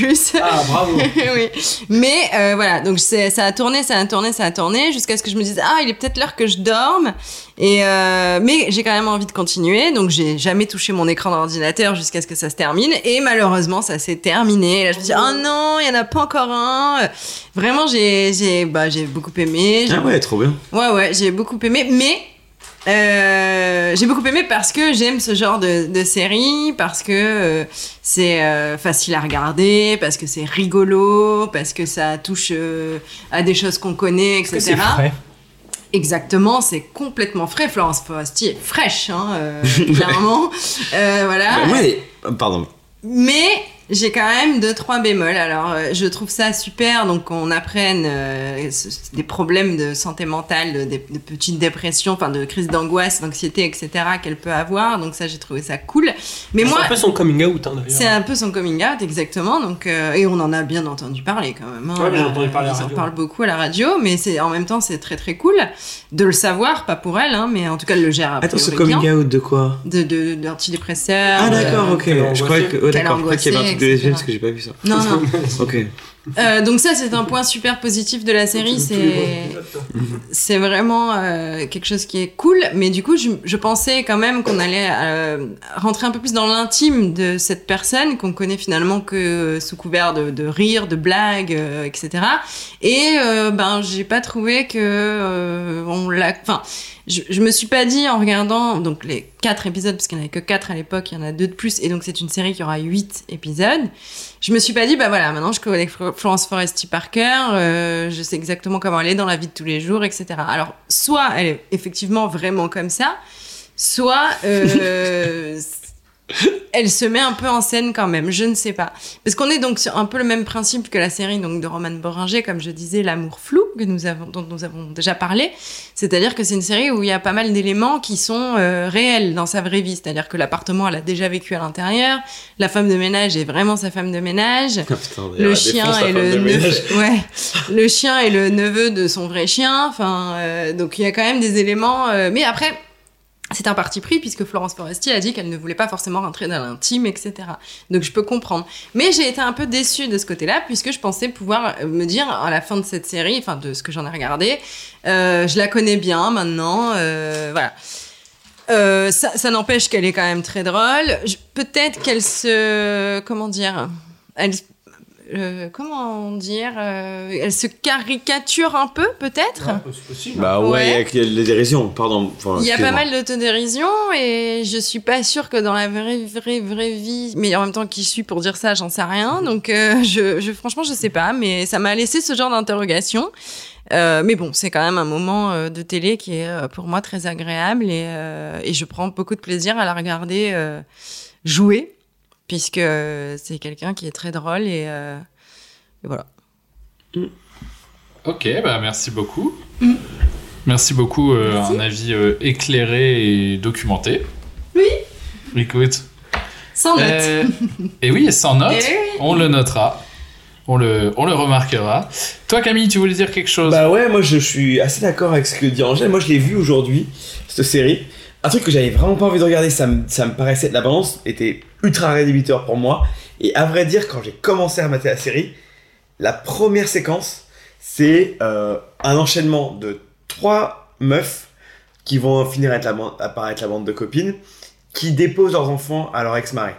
Speaker 8: Ah, bravo. (laughs)
Speaker 9: oui. Mais euh, voilà, donc ça a tourné, ça a tourné, ça a tourné, jusqu'à ce que je me dise ah il est peut-être l'heure que je dorme. Et euh, mais j'ai quand même envie de continuer, donc j'ai jamais touché mon écran d'ordinateur jusqu'à ce que ça se termine. Et malheureusement, ça s'est terminé. Et là, je me dis oh non, il y en a pas encore un. Vraiment, j'ai j'ai bah j'ai beaucoup aimé.
Speaker 7: Ah ouais, trop bien.
Speaker 9: Ouais, ouais, j'ai beaucoup aimé, mais euh, j'ai beaucoup aimé parce que j'aime ce genre de, de série, parce que euh, c'est euh, facile à regarder, parce que c'est rigolo, parce que ça touche à des choses qu'on connaît, etc.
Speaker 8: c'est frais?
Speaker 9: Exactement, c'est complètement frais. Florence Foresti est fraîche, hein, (laughs) clairement. Voilà.
Speaker 7: Bah, est- Pardon.
Speaker 9: Mais j'ai quand même deux trois bémols. Alors euh, je trouve ça super donc qu'on apprenne euh, des problèmes de santé mentale, de, de- de petites dépressions, enfin de crises d'angoisse, d'anxiété, etc. qu'elle peut avoir. Donc ça j'ai trouvé ça cool. Mais
Speaker 8: C'est
Speaker 9: moi
Speaker 8: un peu son coming out, hein,
Speaker 9: c'est un peu son coming out, exactement. Donc, euh, et on en a bien entendu parler quand même. hein.
Speaker 8: Ouais, j'ai entendu parler à la
Speaker 9: Ils en
Speaker 8: radio.
Speaker 9: parlent beaucoup à la radio, mais c'est en même temps c'est très très cool de le savoir, pas pour elle, hein, mais en tout cas elle le gère.
Speaker 7: Attends, ce coming
Speaker 9: bien.
Speaker 7: out de quoi?
Speaker 9: De de- d'antidépresseurs.
Speaker 7: Ah d'accord,
Speaker 9: euh,
Speaker 7: ok. Je croyais que, d'accord, je croyais qu'il y avait un truc de
Speaker 9: angoissée,
Speaker 7: lesbienne parce que j'ai pas vu ça.
Speaker 9: Non, non. (laughs)
Speaker 7: ok.
Speaker 9: Euh, donc ça, c'est un point super positif de la série. C'est c'est vraiment euh, quelque chose qui est cool. Mais du coup, je, je pensais quand même qu'on allait euh, rentrer un peu plus dans l'intime de cette personne qu'on connaît finalement que sous couvert de, de rire, de blagues, euh, etc. Et euh, ben, j'ai pas trouvé que euh, on l'a. Enfin, je, je me suis pas dit en regardant donc les quatre épisodes parce qu'il n'y en avait que quatre à l'époque, il y en a deux de plus et donc c'est une série qui aura huit épisodes. Je me suis pas dit bah voilà maintenant je connais Fl- Florence Foresti Parker, euh, je sais exactement comment elle est dans la vie de tous les jours, etc. Alors soit elle est effectivement vraiment comme ça, soit euh, (laughs) elle se met un peu en scène quand même, je ne sais pas. Parce qu'on est donc sur un peu le même principe que la série donc de Roman Boringer, comme je disais, l'amour flou que nous avons, dont nous avons déjà parlé. C'est-à-dire que c'est une série où il y a pas mal d'éléments qui sont euh, réels dans sa vraie vie. C'est-à-dire que l'appartement, elle a déjà vécu à l'intérieur. La femme de ménage est vraiment sa femme de ménage. (laughs)
Speaker 7: Putain,
Speaker 9: le chien est le neveu, (laughs) ouais, le chien est le neveu de son vrai chien. Enfin, euh, donc il y a quand même des éléments. euh, mais après, c'est un parti pris puisque Florence Foresti a dit qu'elle ne voulait pas forcément rentrer dans l'intime, etc. Donc je peux comprendre. Mais j'ai été un peu déçue de ce côté-là puisque je pensais pouvoir euh, me dire à la fin de cette série, enfin de ce que j'en ai regardé, euh, je la connais bien maintenant, euh, voilà. Ça, ça n'empêche qu'elle est quand même très drôle. Peut-être qu'elle se, comment dire, elle, euh, comment dire, euh, elle se caricature un peu, peut-être.
Speaker 7: Bah ouais, il y a les dérisions, pardon. Enfin,
Speaker 9: Il y a pas mal d'autodérision et je suis pas sûre que dans la vraie, vraie, vraie vie, mais en même temps qui je suis pour dire ça, j'en sais rien. Donc euh, je, je, franchement, je sais pas, mais ça m'a laissé ce genre d'interrogation. Euh, mais bon, c'est quand même un moment euh, de télé qui est euh, pour moi très agréable et, euh, et je prends beaucoup de plaisir à la regarder euh, jouer puisque euh, c'est quelqu'un qui est très drôle et, euh, et voilà.
Speaker 1: Ok, bah merci beaucoup. Merci beaucoup, euh, un avis euh, éclairé et documenté.
Speaker 9: Oui.
Speaker 1: Écoute.
Speaker 9: Sans note.
Speaker 1: Euh, et oui, sans note,
Speaker 9: Eh oui.
Speaker 1: on le notera. On le, on le remarquera. Toi, Camille, tu voulais dire quelque chose?
Speaker 7: Bah ouais, moi je suis assez d'accord avec ce que dit Angèle. Moi je l'ai vu aujourd'hui, cette série. Un truc que j'avais vraiment pas envie de regarder, ça me, ça me paraissait. La balance était ultra rédhibitoire pour moi. Et à vrai dire, quand j'ai commencé à mater la série, la première séquence, c'est euh, un enchaînement de trois meufs qui vont finir à, être apparaître la bande de copines qui déposent leurs enfants à leur ex-mari.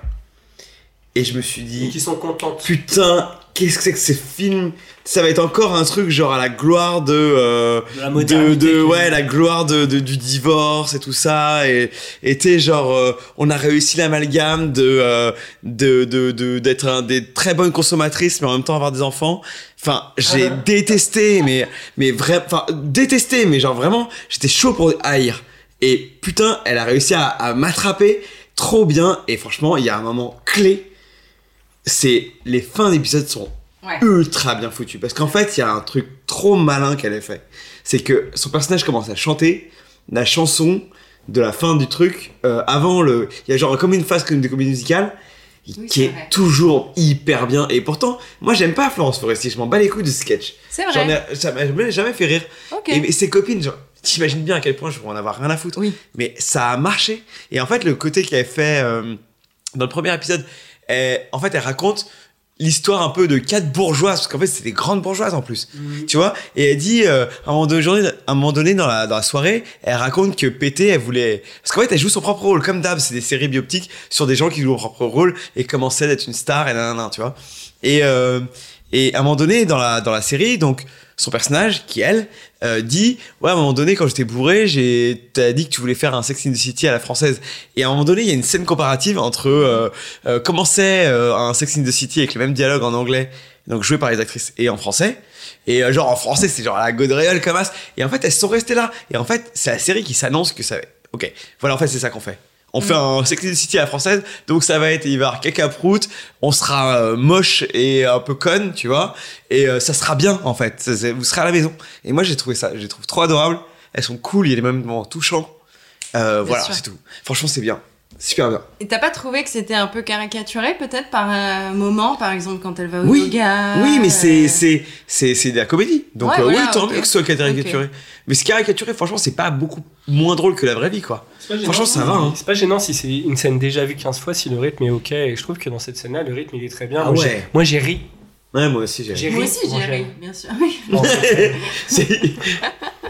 Speaker 7: Et je me suis dit.
Speaker 8: qui sont contentes.
Speaker 7: Putain, qu'est-ce que c'est que ces films? Ça va être encore un truc genre à la gloire de. euh,
Speaker 8: De la modernité
Speaker 7: de- ouais, la gloire de, de- du divorce et tout ça. Et et t'es genre. euh, on a réussi l'amalgame de. euh, de de- de- d'être un des très bonnes consommatrices, mais en même temps avoir des enfants. Enfin, j'ai
Speaker 8: Ah.
Speaker 7: détesté, mais. Mais vraiment. Enfin, détesté, mais genre vraiment, j'étais chaud pour haïr. Et putain, elle a réussi à, à m'attraper trop bien. Et franchement, il y a un moment clé c'est les fins d'épisodes sont
Speaker 9: Ouais.
Speaker 7: ultra bien foutues parce qu'en fait il y a un truc trop malin qu'elle a fait c'est que son personnage commence à chanter la chanson de la fin du truc euh, avant le il y a genre comme une phase comme des comédies musicales qui est, toujours hyper bien et pourtant moi j'aime pas Florence Foresti je m'en bats les couilles de ce sketch
Speaker 9: C'est vrai.
Speaker 7: Ai- ça m'a jamais- fait rire et, et ses copines genre T'imagines bien à quel point je vais en avoir rien à foutre. Mais ça a marché. Et en fait, le côté qu'elle fait euh, dans le premier épisode, elle- en fait, elle raconte l'histoire un peu de quatre bourgeoises parce qu'en fait c'est des grandes bourgeoises en plus. Tu vois? Et elle dit euh, à, un moment donné, à un moment donné dans la, dans la soirée elle raconte que PT elle voulait parce qu'en fait elle joue son propre rôle comme d'hab c'est des séries bioptiques sur des gens qui jouent leur propre rôle et comment c'est d'être une star et nanana tu vois? Et euh, et à un moment donné dans la dans la série donc son personnage qui elle euh, dit ouais à un moment donné quand j'étais bourré j'ai t'as dit que tu voulais faire un Sex in the City à la française. Et à un moment donné il y a une scène comparative entre euh, euh, comment c'est euh, un Sex in the City avec le même dialogue en anglais donc joué par les actrices et en français. Et euh, genre en français c'est genre la gaudréole comme as. Et en fait elles sont restées là. Et en fait c'est la série qui s'annonce que ça ok voilà en fait c'est ça qu'on fait on fait un Sex and City à la française, donc ça va être, il va y avoir caca prout, on sera euh, moche et un peu conne, tu vois, et euh, ça sera bien en fait, Ça, vous serez à la maison. Et moi j'ai trouvé ça, je les trouve trop adorables, elles sont cool, il y a des moments touchants, Euh, voilà, c'est tout. Franchement c'est bien, super bien.
Speaker 9: Et t'as pas trouvé que c'était un peu caricaturé peut-être par un moment, par exemple quand elle va au
Speaker 7: Oui,
Speaker 9: yoga
Speaker 7: oui, mais c'est
Speaker 9: euh,
Speaker 7: c'est c'est c'est de la comédie. Donc
Speaker 9: Ouais,
Speaker 7: euh,
Speaker 9: voilà,
Speaker 7: oui, tant mieux que ce soit caricaturé. Mais ce caricaturé, franchement, c'est pas beaucoup moins drôle que la vraie vie, quoi. Franchement, ça va. Hein.
Speaker 8: C'est pas gênant si c'est une scène déjà vue 15 fois, si le rythme est ok. Et je trouve que dans cette scène-là, le rythme il est très bien.
Speaker 7: Ah
Speaker 8: Moi,
Speaker 7: ouais.
Speaker 8: j'ai- Moi j'ai ri.
Speaker 7: Ouais, moi aussi j'ai.
Speaker 8: J'ai
Speaker 9: Moi
Speaker 8: ri.
Speaker 9: aussi j'ai ri, bien sûr. Oui.
Speaker 7: C'est- (laughs)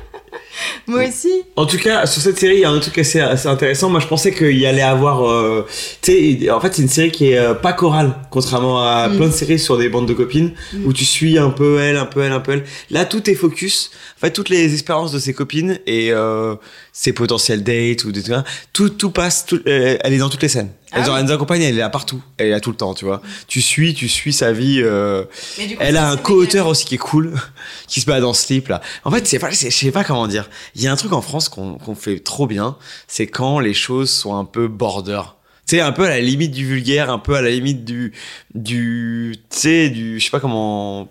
Speaker 9: Moi aussi.
Speaker 19: En tout cas, sur cette série, il y a un truc assez, assez intéressant. Moi, je pensais qu'il y allait avoir. euh, tu sais, en fait, c'est une série qui est euh, pas chorale, contrairement à
Speaker 9: Mm.
Speaker 19: plein de séries sur des bandes de copines,
Speaker 9: Mm.
Speaker 19: où tu suis un peu elle, un peu elle, un peu elle.
Speaker 7: Là, tout est focus. En fait, toutes les expériences de ses copines et euh, ses potentiels dates ou des trucs, tout, tout passe. tout- euh, elle est dans toutes les scènes.
Speaker 9: Ah
Speaker 7: Elle,
Speaker 9: oui.
Speaker 7: elle nous accompagne, elle est là partout. Elle est là tout le temps, tu vois. Tu suis, tu suis sa vie. euh,
Speaker 9: coup,
Speaker 7: elle a un co-auteur aussi qui est cool, (laughs) qui se bat dans ce slip là. En fait, c'est pas, je sais pas comment dire. Il y a un truc en France qu'on qu'on fait trop bien, c'est quand les choses sont un peu border. Sais, un peu à la limite du vulgaire, un peu à la limite du, du, tu sais, du, je sais pas comment.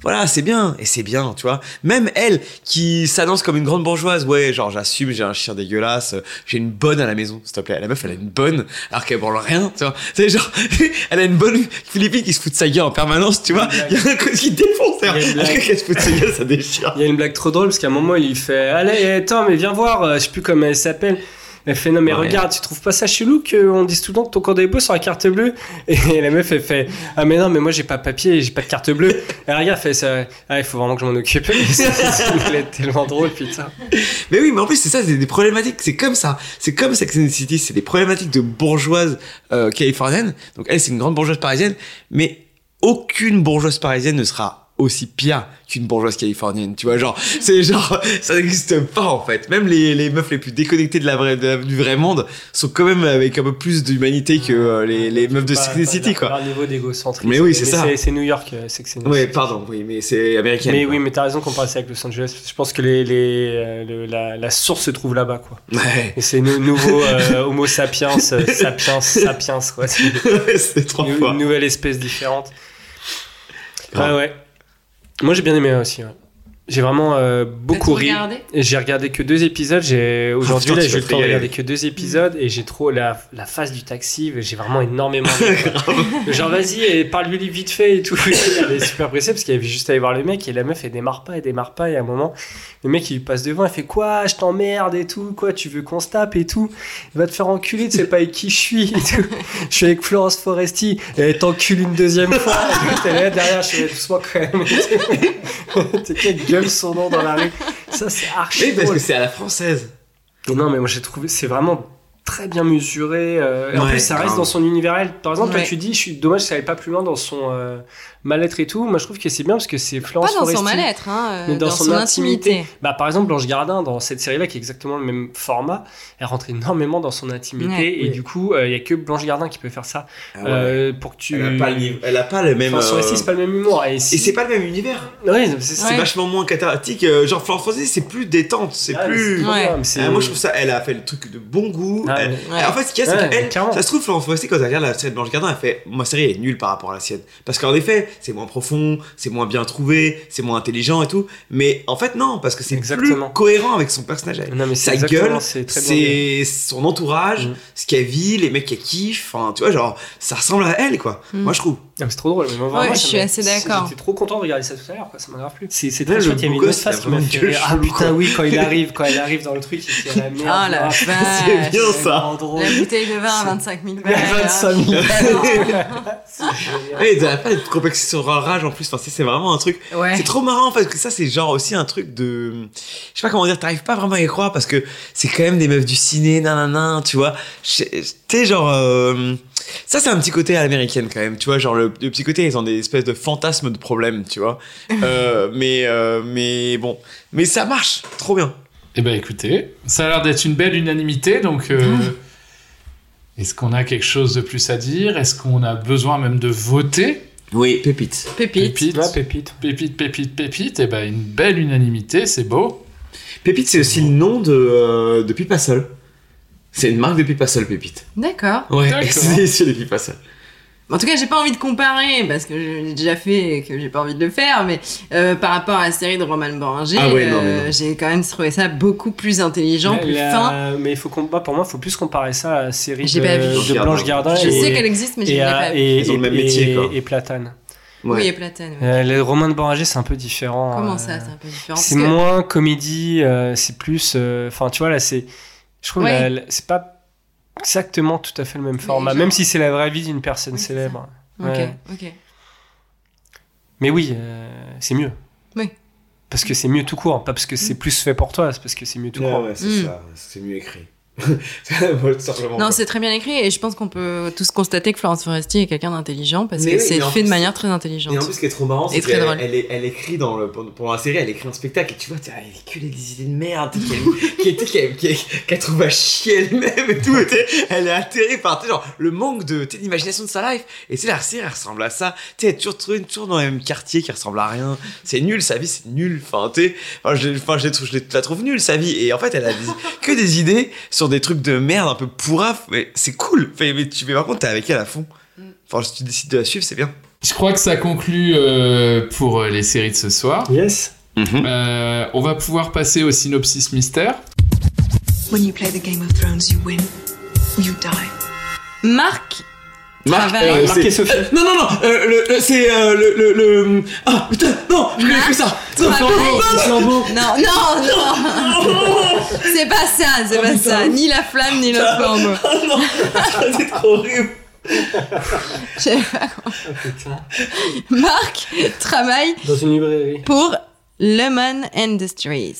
Speaker 7: Voilà, c'est bien, et c'est bien, tu vois. Même elle, qui s'annonce comme une grande bourgeoise, ouais, genre j'assume, j'ai un chien dégueulasse, j'ai une bonne à la maison, s'il te plaît. La meuf, elle a une bonne, alors qu'elle branle rien, tu vois. Sais, genre, (laughs) elle a une bonne Philippine qui se fout de sa gueule en permanence, tu vois. Il y a un côté qui défonce, qu'elle se fout de sa gueule, ça déchire.
Speaker 8: Il y a une blague trop drôle parce qu'à un moment il lui fait Allez, attends, mais viens voir, euh, je sais plus comment elle s'appelle. Elle fait Non, mais
Speaker 7: Ouais.
Speaker 8: regarde, tu trouves pas ça chelou qu'on dise tout le temps que ton code est beau sur la carte bleue? (laughs) Et la meuf elle fait Ah, mais non, mais moi j'ai pas de papier, j'ai pas de carte bleue. Et regarde, elle fait ça. Ah, il faut vraiment que je m'en occupe. (laughs) C'est tellement drôle, putain.
Speaker 7: Mais oui, mais en plus, c'est ça, c'est des problématiques, c'est comme ça. C'est comme Sex and the City, c'est des problématiques de bourgeoises euh, californiennes. Donc elle, c'est une grande bourgeoise parisienne, mais aucune bourgeoise parisienne ne sera aussi pire qu'une bourgeoise californienne. Tu vois, genre, c'est genre, ça n'existe pas en fait. Même les, les meufs les plus déconnectées de la vraie, de la- du vrai monde sont quand même avec un peu plus d'humanité que euh, les, les meufs de
Speaker 8: pas
Speaker 7: City, quoi.
Speaker 8: leur niveau d'égocentrisme.
Speaker 7: Mais oui, c'est ça.
Speaker 8: C'est New York, euh, c'est que c'est
Speaker 7: Ouais, pardon, oui, mais c'est américain.
Speaker 8: Mais
Speaker 7: quoi.
Speaker 8: oui, mais t'as raison qu'on parle ça avec Los Angeles. Je pense que les, les, euh, la, la source se trouve là-bas, quoi.
Speaker 7: Ouais.
Speaker 8: Et c'est nou- nouveau euh, Homo sapiens, (laughs) sapiens, sapiens, quoi. C'est
Speaker 7: trois
Speaker 8: une,
Speaker 7: fois.
Speaker 8: une nouvelle espèce différente. Ouais, ouais. Moi, j'ai bien aimé aussi. J'ai vraiment euh, beaucoup ri. j'ai regardé que deux épisodes. J'ai aujourd'hui
Speaker 7: Oh,
Speaker 8: j'ai eu le temps de regarder que deux épisodes et j'ai trop la, la phase du taxi. J'ai vraiment énormément. (laughs) quoi. Genre vas-y et parle-lui vite fait et tout. (laughs) Elle est super pressée parce qu'elle avait juste à aller voir le mec et la meuf elle démarre pas, elle démarre pas et à un moment le mec il lui passe devant, il fait quoi Je t'emmerde et tout, quoi Tu veux qu'on se tape et tout Il va te faire enculer, tu sais pas avec qui je suis et tout. Je suis avec Florence Foresti et elle t'encule une deuxième fois. Et T'es là derrière, je suis doucement quand même. (laughs) T'es quelle gueule son nom dans la rue. Ça c'est archi
Speaker 7: Oui, parce
Speaker 8: drôle.
Speaker 7: que c'est à la française.
Speaker 8: Non, mais moi j'ai trouvé c'est vraiment très bien mesuré. euh, et en plus, ça reste
Speaker 7: grave.
Speaker 8: dans son univers. elle. Par exemple, toi
Speaker 9: Ouais.
Speaker 8: tu dis, je suis dommage, ça allait pas plus loin dans son euh, mal-être et tout. Moi, je trouve que c'est bien parce que c'est Florence
Speaker 9: Pas dans son mal-être, hein, euh,
Speaker 8: mais dans,
Speaker 9: dans
Speaker 8: son,
Speaker 9: son
Speaker 8: intimité.
Speaker 9: intimité.
Speaker 8: Bah, par exemple, Blanche Gardin, dans cette série-là, qui est exactement le même format, elle rentre énormément dans son intimité.
Speaker 9: Ouais.
Speaker 8: et
Speaker 7: Oui.
Speaker 8: du coup, il y a que Blanche Gardin qui peut faire ça.
Speaker 7: Ah
Speaker 8: euh, pour que tu.
Speaker 7: Elle a pas le pas même.
Speaker 8: Florence Foresti,
Speaker 7: euh,
Speaker 8: c'est pas le même humour. Et,
Speaker 7: Et
Speaker 8: si-
Speaker 7: c'est pas le même univers.
Speaker 8: Ouais, c'est
Speaker 7: vachement moins cathartique. euh, Genre, Florence Foresti, c'est plus détente. C'est
Speaker 8: Ah,
Speaker 7: plus. Ah, moi, je trouve ça. Elle a fait le truc de bon goût.
Speaker 8: Ah,
Speaker 7: elle En fait, ce qu'il y a, c'est
Speaker 8: Ouais,
Speaker 7: qu'elle, ça se trouve, Florence Foresti, quand elle regarde la série de Blanche Gardin, elle fait Ma série est nulle par rapport à la sienne. Parce qu'en effet, c'est moins profond, c'est moins bien trouvé, c'est moins intelligent et tout. Mais en fait, non, parce que c'est plus cohérent avec son personnage.
Speaker 8: Non, mais
Speaker 7: Sa gueule,
Speaker 8: c'est
Speaker 7: son entourage, ce qu'elle vit, les mecs qu'elle kiffe. Enfin, tu vois, genre, ça ressemble à elle, quoi.
Speaker 9: Mm.
Speaker 7: Moi, je trouve.
Speaker 8: Ah, c'est trop drôle. Mais moi,
Speaker 9: Ouais, je suis assez d'accord.
Speaker 8: J'étais trop content de regarder ça tout à l'heure, quoi. Ça m'a grave plu. C'est
Speaker 7: Ouais,
Speaker 8: très
Speaker 7: le
Speaker 8: chouette. Il y avait une autre face qui m'a fait. Ah putain, oui, quand il (laughs) arrive, quand il arrive dans le truc, il la.
Speaker 9: Ah la
Speaker 8: là.
Speaker 9: vache.
Speaker 7: C'est bien ça.
Speaker 9: La bouteille de vin à 25 000 balles.
Speaker 8: 25 000 (laughs) (laughs)
Speaker 7: Ouais, il doit pas être complexé sur rage en plus. Enfin, c'est vraiment un truc.
Speaker 9: Ouais.
Speaker 7: C'est trop marrant parce que ça, c'est genre aussi un truc de. Je sais pas comment dire, t'arrives pas vraiment à y croire parce que c'est quand même des meufs du ciné, nanana, tu vois. Sais, genre. euh, Ça, c'est un petit côté à l'américaine quand même, tu vois. Genre, le, le petit côté, ils ont des espèces de fantasmes de problèmes, tu vois. Euh, (laughs) mais, euh, mais bon. Mais ça marche, trop bien.
Speaker 1: Eh ben écoutez, ça a l'air d'être une belle unanimité, donc euh, est-ce qu'on a quelque chose de plus à dire? Est-ce qu'on a besoin même de voter?
Speaker 7: Oui, pépite.
Speaker 9: Pépite.
Speaker 1: Pépite,
Speaker 8: Ouais, pépite.
Speaker 1: pépite, pépite, pépite, eh ben une belle unanimité, c'est beau.
Speaker 7: Pépite, c'est aussi le nom de, euh, de Pipa Sol. C'est une marque de Pipa Sol, Pépite.
Speaker 9: D'accord.
Speaker 7: Ouais, (laughs) c'est c'est les Pipa Sol.
Speaker 9: En tout cas, j'ai pas envie de comparer parce que je l'ai déjà fait et que j'ai pas envie de le faire, mais euh, par rapport à la série de Roman Boringer,
Speaker 7: Ah ouais,
Speaker 9: euh, j'ai quand même trouvé ça beaucoup plus intelligent,
Speaker 8: Mais
Speaker 9: plus
Speaker 8: la-
Speaker 9: fin.
Speaker 8: Mais il faut qu'on bah, pour moi, il faut plus comparer ça à la série
Speaker 9: J'ai
Speaker 8: de,
Speaker 9: pas vu.
Speaker 8: de Blanche Gardin.
Speaker 9: Je
Speaker 8: et-
Speaker 9: sais qu'elle existe, mais je
Speaker 8: et
Speaker 9: l'ai pas vue.
Speaker 8: et-
Speaker 7: Ils ont le même
Speaker 8: et-
Speaker 7: métier, quoi.
Speaker 8: Et Platane.
Speaker 9: Oui, et Platane. oui.
Speaker 8: Euh, les romans de Boringer, c'est un peu différent.
Speaker 9: Comment
Speaker 8: euh,
Speaker 9: ça, c'est un peu différent?
Speaker 8: C'est
Speaker 9: que-
Speaker 8: moins comédie, euh, c'est plus. euh, Enfin, tu vois, là, c'est. Je trouve
Speaker 9: Ouais.
Speaker 8: la- c'est pas exactement tout à fait le même format,
Speaker 9: genre-
Speaker 8: même si c'est la vraie vie d'une personne
Speaker 9: Oui,
Speaker 8: célèbre.
Speaker 9: Ok,
Speaker 8: Ouais.
Speaker 9: ok.
Speaker 8: Mais oui, euh, c'est mieux.
Speaker 9: Oui.
Speaker 8: Parce que c'est mieux tout court, pas parce que c'est plus fait pour toi, c'est parce que c'est mieux tout
Speaker 7: Ouais,
Speaker 8: court.
Speaker 7: ouais, c'est
Speaker 9: Mm.
Speaker 7: ça. C'est mieux écrit. (laughs)
Speaker 9: Non, c'est très bien écrit et je pense qu'on peut tous constater que Florence Foresti est quelqu'un d'intelligent parce
Speaker 7: Mais
Speaker 9: que
Speaker 7: oui,
Speaker 9: c'est fait de manière très intelligente.
Speaker 7: Et en plus, ce qui est trop marrant, c'est qu'elle elle, est- elle écrit dans le, pendant la série, elle écrit un spectacle et tu vois, elle écrit des idées de merde, tu sais, qu'elle (laughs) qui, qui, qui, qui, trouve à chier elle-même et tout. et elle est atterrée par genre, le manque de d'imagination de sa life. Et sais, la série, elle ressemble à ça. Tu sais, elle est toujours, dans le même quartier qui ressemble à rien. C'est nul, sa vie, c'est nul. Enfin, tu enfin, je, enfin, je, la trouve- je la trouve nulle, sa vie. Et en fait, elle a des- que des idées sur des trucs de merde un peu pourraf. Mais c'est cool. Fait, mais, tu, mais par contre, t'es avec elle à fond. Enfin, si tu décides de la suivre, c'est bien.
Speaker 1: Je crois que ça conclut euh, pour euh, les séries de ce soir.
Speaker 8: Yes.
Speaker 1: Euh, on va pouvoir passer au synopsis mystère.
Speaker 20: When you play the Game of Thrones, you win or you die.
Speaker 9: Marc
Speaker 7: Marc,
Speaker 9: travaille.
Speaker 7: euh,
Speaker 8: Marc
Speaker 7: c'est-
Speaker 8: et Sophie.
Speaker 7: euh, non, non, non, euh, le- le- c'est euh, le, le, le- Ah, putain, non, je connais que ça. Non,
Speaker 9: Travaille.
Speaker 7: non, non,
Speaker 9: Non, non, (laughs) non C'est pas ça, c'est pas ça. Ni la flamme, ni le flambeau. (laughs)
Speaker 7: c'est trop horrible.
Speaker 9: Pas comment. Marc travaille
Speaker 8: Dans une librairie.
Speaker 9: pour Lemon Industries,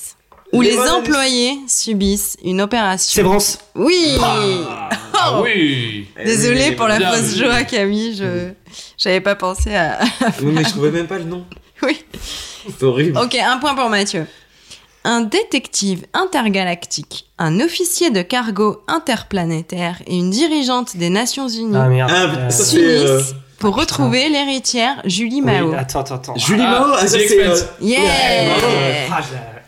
Speaker 9: où les employés subissent une opération.
Speaker 8: C'est Brance.
Speaker 9: Oui
Speaker 1: Ah oui
Speaker 9: Désolée pour la fausse joie, Camille, je j'avais pas pensé à. (laughs)
Speaker 7: Non, mais je trouvais même pas le nom. (laughs)
Speaker 9: Oui.
Speaker 7: C'est horrible.
Speaker 9: Ok, un point pour Mathieu. Un détective intergalactique, un officier de cargo interplanétaire et une dirigeante des Nations Unies
Speaker 8: Ah merde.
Speaker 7: Ah,
Speaker 8: Euh,
Speaker 7: c'est, euh,
Speaker 9: s'unissent pour retrouver l'héritière Julie
Speaker 8: oui,
Speaker 9: Mao.
Speaker 8: attends, attends, attends.
Speaker 7: Julie
Speaker 1: Ah,
Speaker 7: Mao, ah, c'est.
Speaker 9: Yeah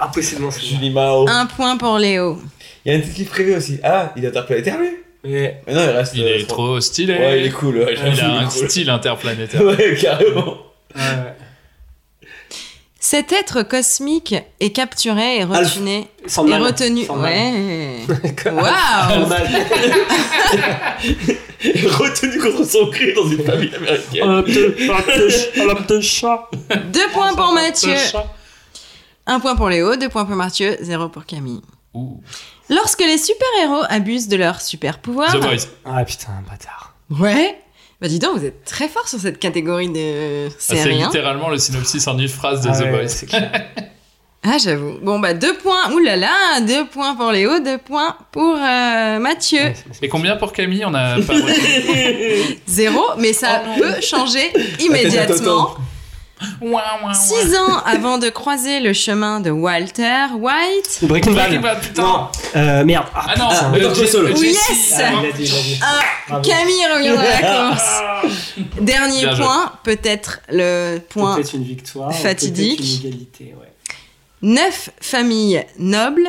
Speaker 8: Impossiblement souvenir.
Speaker 7: Julie Mao.
Speaker 9: Un point pour Léo.
Speaker 7: Il y a un détective privé aussi. Ah, il est interplanétaire lui
Speaker 8: Mais
Speaker 7: Mais non, il reste.
Speaker 1: Il
Speaker 7: euh,
Speaker 1: est trop stylé.
Speaker 7: Ouais, il est cool. Ouais,
Speaker 1: Il a un
Speaker 7: cool.
Speaker 1: style interplanétaire. (laughs)
Speaker 7: Ouais, carrément.
Speaker 8: Ouais.
Speaker 9: Cet être cosmique est capturé et retenu.
Speaker 8: Sandman.
Speaker 9: Et retenu. Ouais. (laughs) Waouh. (laughs)
Speaker 7: Retenu contre son cri dans une famille américaine.
Speaker 8: Un petit- un petit- un petit chat.
Speaker 9: Deux points pour Mathieu.
Speaker 8: Un
Speaker 9: point pour Léo, deux points pour Mathieu, zéro pour Camille.
Speaker 1: Ouh.
Speaker 9: Lorsque les super-héros abusent de leurs super-pouvoirs.
Speaker 1: The Voice.
Speaker 8: Ah putain, bâtard.
Speaker 9: Ouais. Bah dis donc, vous êtes très fort sur cette catégorie de
Speaker 1: Ah, C'est
Speaker 9: hein.
Speaker 1: littéralement le synopsis en une phrase de
Speaker 8: Ah
Speaker 1: The
Speaker 8: ouais, clair. (laughs)
Speaker 9: Ah j'avoue. Bon bah deux points. Ouh là là, deux points pour Léo, deux points pour euh, Mathieu.
Speaker 1: Et combien pour Camille? On a pas. (laughs)
Speaker 9: Zéro, mais ça
Speaker 1: Oh
Speaker 9: peut changer immédiatement. (laughs) (laughs) Six ans avant de croiser le chemin de Walter White.
Speaker 8: Breaking Bad.
Speaker 1: Breaking Bad, putain.
Speaker 8: Non. Euh, merde.
Speaker 1: Ah non,
Speaker 8: putain.
Speaker 1: euh,
Speaker 8: Better Call Saul.
Speaker 9: Oui,
Speaker 1: Jesse-
Speaker 9: yes
Speaker 8: Ah, il a dit, il a dit.
Speaker 9: Ah. Camille revient dans la (laughs) course. Dernier
Speaker 1: Bien joué.
Speaker 9: point, peut-être le point.
Speaker 8: Peut-être une victoire.
Speaker 9: fatidique.
Speaker 8: Peut-être une égalité, ouais.
Speaker 9: Neuf familles nobles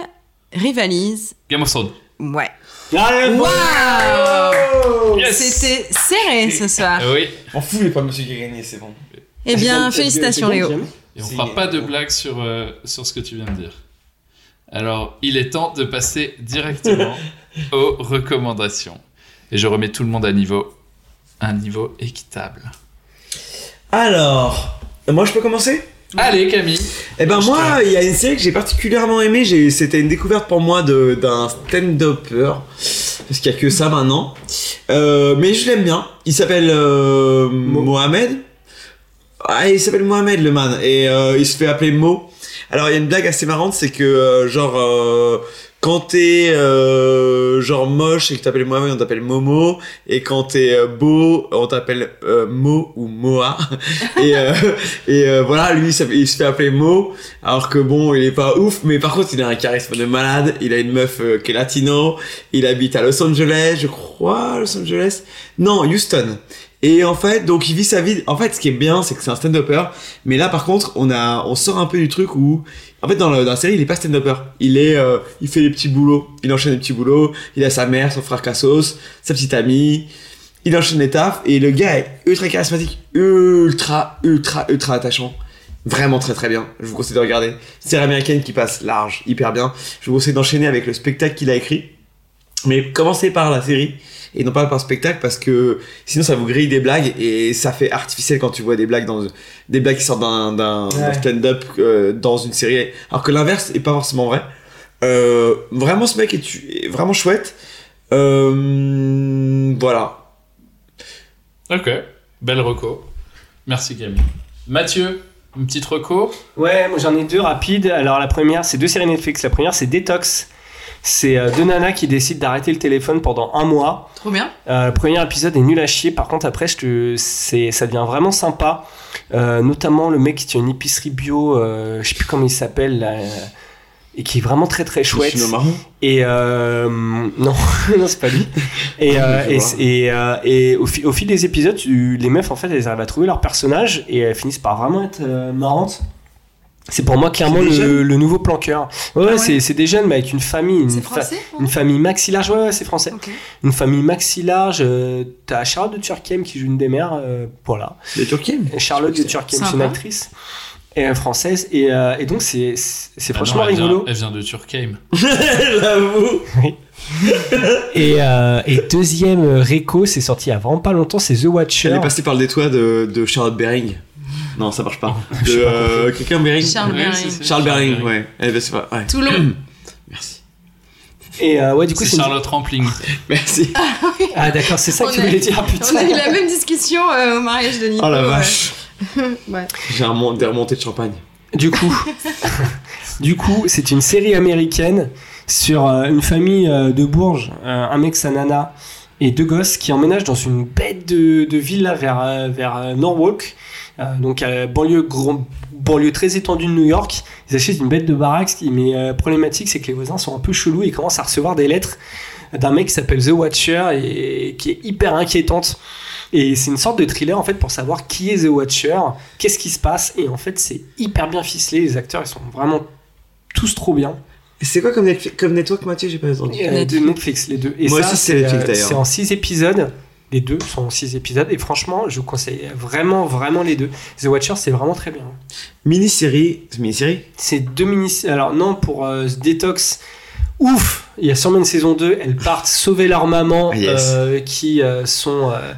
Speaker 9: rivalisent.
Speaker 1: Game of Thrones.
Speaker 9: Ouais.
Speaker 7: Allez,
Speaker 9: Waouh
Speaker 1: Yes.
Speaker 9: C'était serré ce soir.
Speaker 1: Euh, oui.
Speaker 7: On fout, pas monsieur qui a gagné, c'est bon.
Speaker 9: Eh bien, félicitations Léo.
Speaker 1: Et on fera pas de blague sur, euh, sur ce que tu viens de dire. Alors, il est temps de passer directement (laughs) aux recommandations. Et je remets tout le monde à niveau, un niveau équitable.
Speaker 7: Alors, moi je peux commencer?
Speaker 1: Allez, Camille.
Speaker 7: Eh ben moi, il y a une série que j'ai particulièrement aimée. J'ai- C'était une découverte pour moi de- d'un stand-upper. Parce qu'il y a que ça maintenant. Euh, mais je l'aime bien. Il s'appelle euh, Mohamed. Ah, il s'appelle Mohamed le man. Et euh, il se fait appeler Mo. Alors il y a une blague assez marrante, c'est que euh, genre euh, quand t'es euh, genre moche et que t'appelles Mohamed, on t'appelle Momo. Et quand t'es euh, beau, on t'appelle euh, Mo ou Moa. (laughs) et et voilà, lui il se fait appeler Mo. Alors que bon, il est pas ouf, mais par contre il a un charisme de malade. Il a une meuf qui est latino. Il habite à Los Angeles, je crois, Los Angeles. Non, Houston. Et en fait, donc il vit sa vie. En fait, ce qui est bien, c'est que c'est un stand-upper. Mais là, par contre, on a, on sort un peu du truc où, en fait, dans, la série, il est pas stand-upper. Il est, euh, il fait des petits boulots. Il enchaîne des petits boulots. Il a sa mère, son frère Cassos, sa petite amie. Il enchaîne les tafs et le gars est ultra charismatique, ultra, ultra, ultra attachant. Vraiment très très bien. Je vous conseille de regarder. Série américaine qui passe large, hyper bien. Je vous conseille d'enchaîner avec le spectacle qu'il a écrit. Mais commencez par la série et non pas par le spectacle parce que sinon ça vous grille des blagues et ça fait artificiel quand tu vois des blagues dans des blagues qui sortent d'un d'un
Speaker 8: Ouais.
Speaker 7: d'un stand-up euh, dans une série alors que l'inverse est pas forcément vrai. Euh, vraiment ce mec est vraiment chouette. Euh, voilà.
Speaker 1: Ok, belle reco. Merci Camille. Mathieu, une petite reco?
Speaker 8: Ouais, moi j'en ai deux rapides. Alors la première, c'est deux séries Netflix. La première, c'est Detox. C'est euh, deux nanas qui décident d'arrêter le téléphone pendant un mois.
Speaker 9: Trop bien.
Speaker 8: Euh, le premier épisode est nul à chier. Par contre, après, je te... c'est... ça devient vraiment sympa. Euh, notamment le mec qui tient une épicerie bio, euh, je sais plus comment il s'appelle, là, euh, et qui est vraiment très très chouette. Et euh, (laughs) non, (laughs) non c'est pas lui. (laughs) Et, euh, et, et, euh, et au, fi- au fil des épisodes, tu- les meufs en fait, elles arrivent à trouver leur personnage et elles finissent par vraiment être euh, marrantes. C'est pour moi clairement le, nouveau planqueur. Ouais, ouais, c'est- c'est des jeunes, mais avec une famille. Une,
Speaker 9: C'est
Speaker 8: fa-
Speaker 9: français,
Speaker 8: une famille maxi large. Ouais, ouais, c'est français. Une famille maxi large. euh, T'as Charlotte de Turckheim qui joue une des mères. euh, voilà.
Speaker 7: De Turckheim
Speaker 8: Charlotte de Turckheim, c'est une actrice. Et française. Et, euh, et donc, c'est c'est- c'est
Speaker 1: Ah
Speaker 8: franchement
Speaker 1: non, elle vient-
Speaker 8: rigolo.
Speaker 1: Elle vient de Turkheim. (laughs)
Speaker 7: J'avoue. (laughs)
Speaker 8: Et, euh, et deuxième réco, c'est sorti il y a vraiment pas longtemps, c'est The Watcher.
Speaker 7: Elle est passée par le détoit de, de Charlotte Bering. Non, ça marche pas. (laughs) De euh, quelqu'un Bering.
Speaker 9: Charles Bering.
Speaker 1: c'est- c'est
Speaker 7: Charles Bering,
Speaker 1: Bering.
Speaker 7: ouais. Elle est passée par- ouais.
Speaker 9: Toulon. (clears throat)
Speaker 7: Merci.
Speaker 8: Et euh, ouais, du coup,
Speaker 1: C'est
Speaker 8: c'est
Speaker 1: Charlotte Rampling. (laughs)
Speaker 7: Merci.
Speaker 8: Ah d'accord, c'est ça que tu voulais dire, putain.
Speaker 9: On a eu la même discussion euh, au mariage de Nico.
Speaker 7: Oh la vache. (laughs)
Speaker 9: Ouais.
Speaker 7: J'ai un mon- des remontées de champagne.
Speaker 8: Du coup, du coup, c'est une série américaine sur euh, une famille euh, de Bourges, un mec, sa nana et deux gosses qui emménagent dans une bête de, de villa vers, vers Norwalk, euh, donc euh, banlieue, gros- banlieue très étendue de New York. Ils achètent une bête de baraque, ce qui- mais euh, problématique, c'est que les voisins sont un peu chelous et commencent à recevoir des lettres d'un mec qui s'appelle The Watcher et qui est hyper inquiétante. Et c'est une sorte de thriller en fait pour savoir qui est The Watcher, qu'est-ce qui se passe. Et en fait, c'est hyper bien ficelé. Les acteurs, ils sont vraiment tous trop bien.
Speaker 7: Et c'est quoi comme, Netflix- comme network, Mathieu J'ai pas entendu.
Speaker 8: Euh, de Netflix, les deux. Et
Speaker 7: Moi
Speaker 8: ça,
Speaker 7: aussi, c'est Netflix,
Speaker 8: euh,
Speaker 7: d'ailleurs.
Speaker 8: C'est en 6 épisodes. Les deux sont en 6 épisodes. Et franchement, je vous conseille vraiment, vraiment les deux. The Watcher, c'est vraiment très bien.
Speaker 7: Mini-série. C'est mini-série
Speaker 8: C'est deux mini. Alors, non, pour euh, Detox, ouf Il y a sûrement une saison 2. Elles partent sauver leur maman
Speaker 7: Ah, yes.
Speaker 8: euh, qui euh, sont. euh,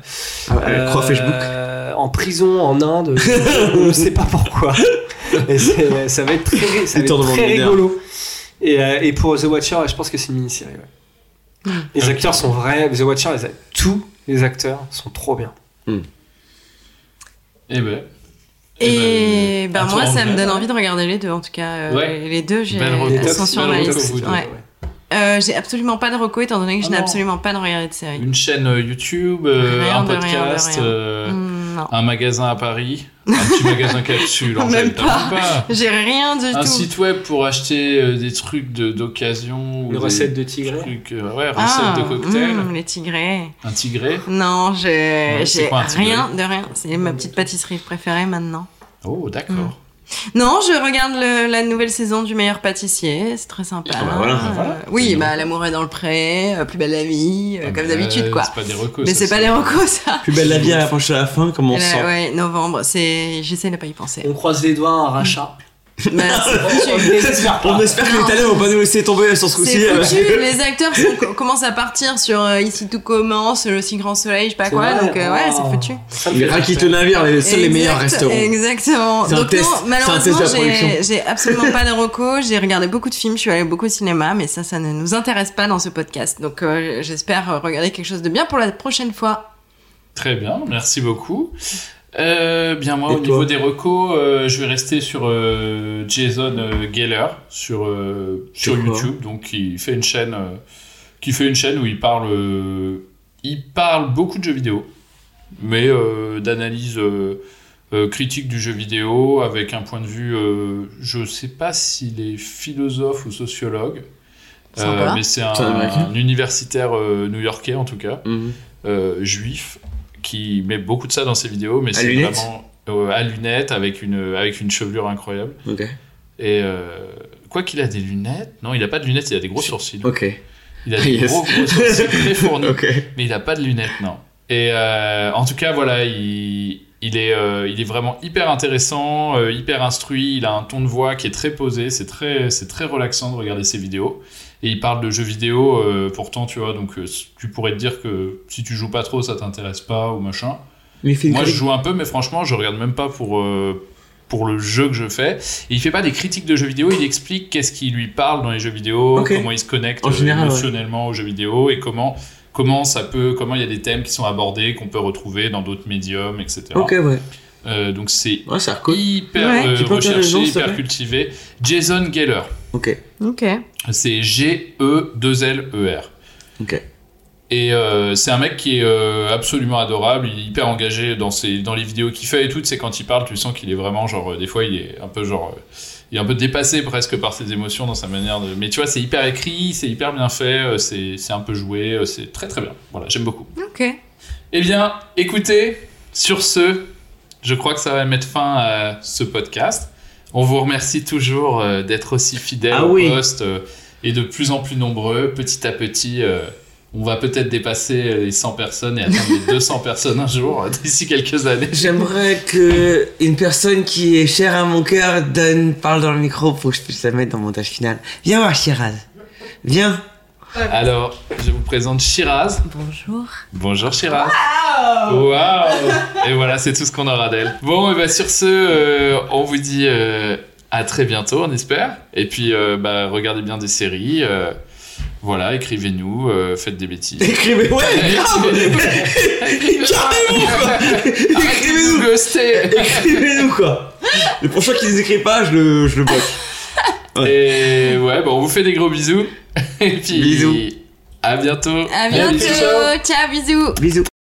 Speaker 7: Ah, elle croit Facebook.
Speaker 8: euh, en prison en Inde. je ne sais pas pourquoi. Et c'est- ça va être très, ça va être
Speaker 7: Détournement
Speaker 8: très rigolo. Et, euh, et pour The Watcher, je pense que c'est une mini-série. ouais. Les acteurs sont vrais. The Watcher, les a- tous les acteurs sont trop bien.
Speaker 1: Eh ben.
Speaker 9: Et ben
Speaker 1: à toi,
Speaker 9: moi, ça me donne envie de regarder les deux. En tout cas, euh,
Speaker 1: Ouais.
Speaker 9: les deux, j'ai sont sur ma liste. Ouais. Euh, j'ai absolument pas de reco étant donné que je
Speaker 1: Ah
Speaker 9: n'ai absolument pas de regardé de série.
Speaker 1: Une chaîne euh, YouTube, euh, un
Speaker 9: de rien de
Speaker 1: podcast,
Speaker 9: rien.
Speaker 1: euh,
Speaker 9: Mm, non.
Speaker 1: un magasin à Paris, un petit magasin (laughs) capsule. en
Speaker 9: Même pas.
Speaker 1: pas.
Speaker 9: J'ai rien du
Speaker 1: Un
Speaker 9: tout.
Speaker 1: site web pour acheter euh, des trucs de- d'occasion. ou
Speaker 8: Une
Speaker 1: des
Speaker 8: recette de tigré.
Speaker 1: trucs, euh, ouais, recette
Speaker 9: Ah,
Speaker 1: de cocktail.
Speaker 9: mm, les tigrés.
Speaker 1: Un tigré.
Speaker 9: Non, j'ai
Speaker 1: Ouais, un
Speaker 9: rien de rien. C'est ma petite pâtisserie préférée maintenant.
Speaker 1: Oh, d'accord.
Speaker 9: Non, je regarde le- la nouvelle saison du meilleur pâtissier, c'est très sympa.
Speaker 7: Ah bah voilà.
Speaker 9: Euh,
Speaker 7: Voilà.
Speaker 9: oui, bah l'amour est dans le pré, euh, plus belle la vie, euh, comme
Speaker 1: bah,
Speaker 9: d'habitude quoi.
Speaker 1: c'est pas des recos,
Speaker 9: Mais
Speaker 1: ça,
Speaker 9: c'est pas les recos ça.
Speaker 7: Plus belle la vie à la fin, comme on
Speaker 9: là,
Speaker 7: sent.
Speaker 9: ouais, novembre, c'est j'essaie de pas y penser.
Speaker 8: On croise les doigts, un rachat.
Speaker 9: Mais (laughs) c'est foutu.
Speaker 7: On espère que les Italiens vont pas nous laisser tomber.
Speaker 9: C'est
Speaker 7: euh.
Speaker 9: foutu, les acteurs sont- commencent à partir sur euh, Ici tout commence, le si grand soleil, je sais pas quoi,
Speaker 7: vrai,
Speaker 9: donc euh, ouais,
Speaker 7: oh.
Speaker 9: c'est foutu.
Speaker 7: Les rats quittent le navire, les seuls les meilleurs resteront.
Speaker 9: Exactement.
Speaker 7: C'est un
Speaker 9: Donc
Speaker 7: test-
Speaker 9: non, malheureusement, j'ai-
Speaker 7: production.
Speaker 9: j'ai absolument pas de recos. J'ai regardé beaucoup de films, je suis allée beaucoup au cinéma, mais ça, ça ne nous intéresse pas dans ce podcast. Donc euh, j'espère regarder quelque chose de bien pour la prochaine fois.
Speaker 1: Très bien, merci beaucoup. Euh, bien moi,
Speaker 7: Et
Speaker 1: au niveau des recos, euh, je vais rester sur euh, Jason euh, Geller sur euh, sur YouTube. Donc, il fait une chaîne, euh, qui fait une chaîne où il parle, euh, il parle beaucoup de jeux vidéo, mais euh, d'analyse euh, euh, critique du jeu vidéo avec un point de vue. euh, je sais pas s'il est philosophe ou sociologue. Euh, mais c'est un, universitaire euh, new-yorkais en tout cas
Speaker 7: Mhm.
Speaker 1: euh, juif qui met beaucoup de ça dans ses vidéos, mais c'est vraiment euh, à lunettes avec une avec une chevelure incroyable. Et euh, quoi qu'il a des lunettes, non, il a pas de lunettes, il a des gros sourcils.
Speaker 7: Ok.
Speaker 1: Il a des (laughs)
Speaker 7: Yes.
Speaker 1: gros gros sourcils (laughs) très fournis, mais il a pas de lunettes, non. Et euh, en tout cas, voilà, il il est euh, il est vraiment hyper intéressant, hyper instruit. Il a un ton de voix qui est très posé. C'est très c'est très relaxant de regarder ses vidéos. Et il parle de jeux vidéo, euh, pourtant, tu vois, donc euh, tu pourrais te dire que si tu joues pas trop, ça t'intéresse pas ou machin.
Speaker 7: Mais
Speaker 1: Moi, je joue un peu, mais franchement, je regarde même pas pour, euh, pour le jeu que je fais. Et il fait pas des critiques de jeux vidéo, il explique qu'est-ce qui lui parle dans les jeux vidéo, comment il se connecte
Speaker 7: ouais.
Speaker 1: émotionnellement aux jeux vidéo et comment comment ça peut comment il y a des thèmes qui sont abordés qu'on peut retrouver dans d'autres médiums etc
Speaker 7: Ok, ouais.
Speaker 1: Euh, donc c'est
Speaker 7: Ouais,
Speaker 1: hyper
Speaker 9: Ouais.
Speaker 1: euh, recherché hyper cultivé Jason Geller
Speaker 7: Ok.
Speaker 9: Ok.
Speaker 1: c'est G E 2 L E R
Speaker 7: Ok.
Speaker 1: et euh, c'est un mec qui est euh, absolument adorable, il est hyper engagé dans, ses, dans les vidéos qu'il fait et tout. Sais, quand il parle, tu sens qu'il est vraiment genre, euh, des fois, il est un peu genre, il est un peu dépassé presque par ses émotions dans sa manière de. Mais tu vois, c'est hyper écrit, c'est hyper bien fait, c'est c'est un peu joué, c'est très très bien. Voilà, j'aime beaucoup.
Speaker 9: Ok.
Speaker 1: Eh bien, écoutez, sur ce, je crois que ça va mettre fin à ce podcast. On vous remercie toujours euh, d'être aussi fidèles
Speaker 7: Ah
Speaker 1: au
Speaker 7: oui.
Speaker 1: poste euh, et de plus en plus nombreux. Petit à petit, euh, on va peut-être dépasser les 100 personnes et atteindre les (laughs) 200 personnes un jour d'ici quelques années.
Speaker 7: J'aimerais que une personne qui est chère à mon cœur donne, parle dans le micro pour que je puisse la mettre dans le montage final. Viens voir Shiraz. Viens. (laughs)
Speaker 1: Alors, je vous présente Shiraz.
Speaker 9: Bonjour.
Speaker 1: Bonjour Shiraz. Waouh Et voilà, c'est tout ce qu'on aura d'elle. Bon, et bah sur ce, euh, on vous dit euh, à très bientôt, on espère. Et puis, euh, bah, regardez bien des séries. euh, voilà, écrivez-nous, euh, faites des bêtises.
Speaker 7: Écrivez, ouais, grave. (laughs) Carrément, quoi.
Speaker 1: Écrivez-nous.
Speaker 7: Écrivez-nous, quoi. Le prochain qui les écrit pas, je le, je le bloque. (laughs)
Speaker 1: Et ouais, bon, on vous fait des gros bisous. (laughs) Et puis,
Speaker 7: Bisous.
Speaker 1: à bientôt.
Speaker 9: À
Speaker 1: Allez,
Speaker 9: bientôt.
Speaker 1: ciao.
Speaker 9: Ciao, bisous.
Speaker 7: Bisous.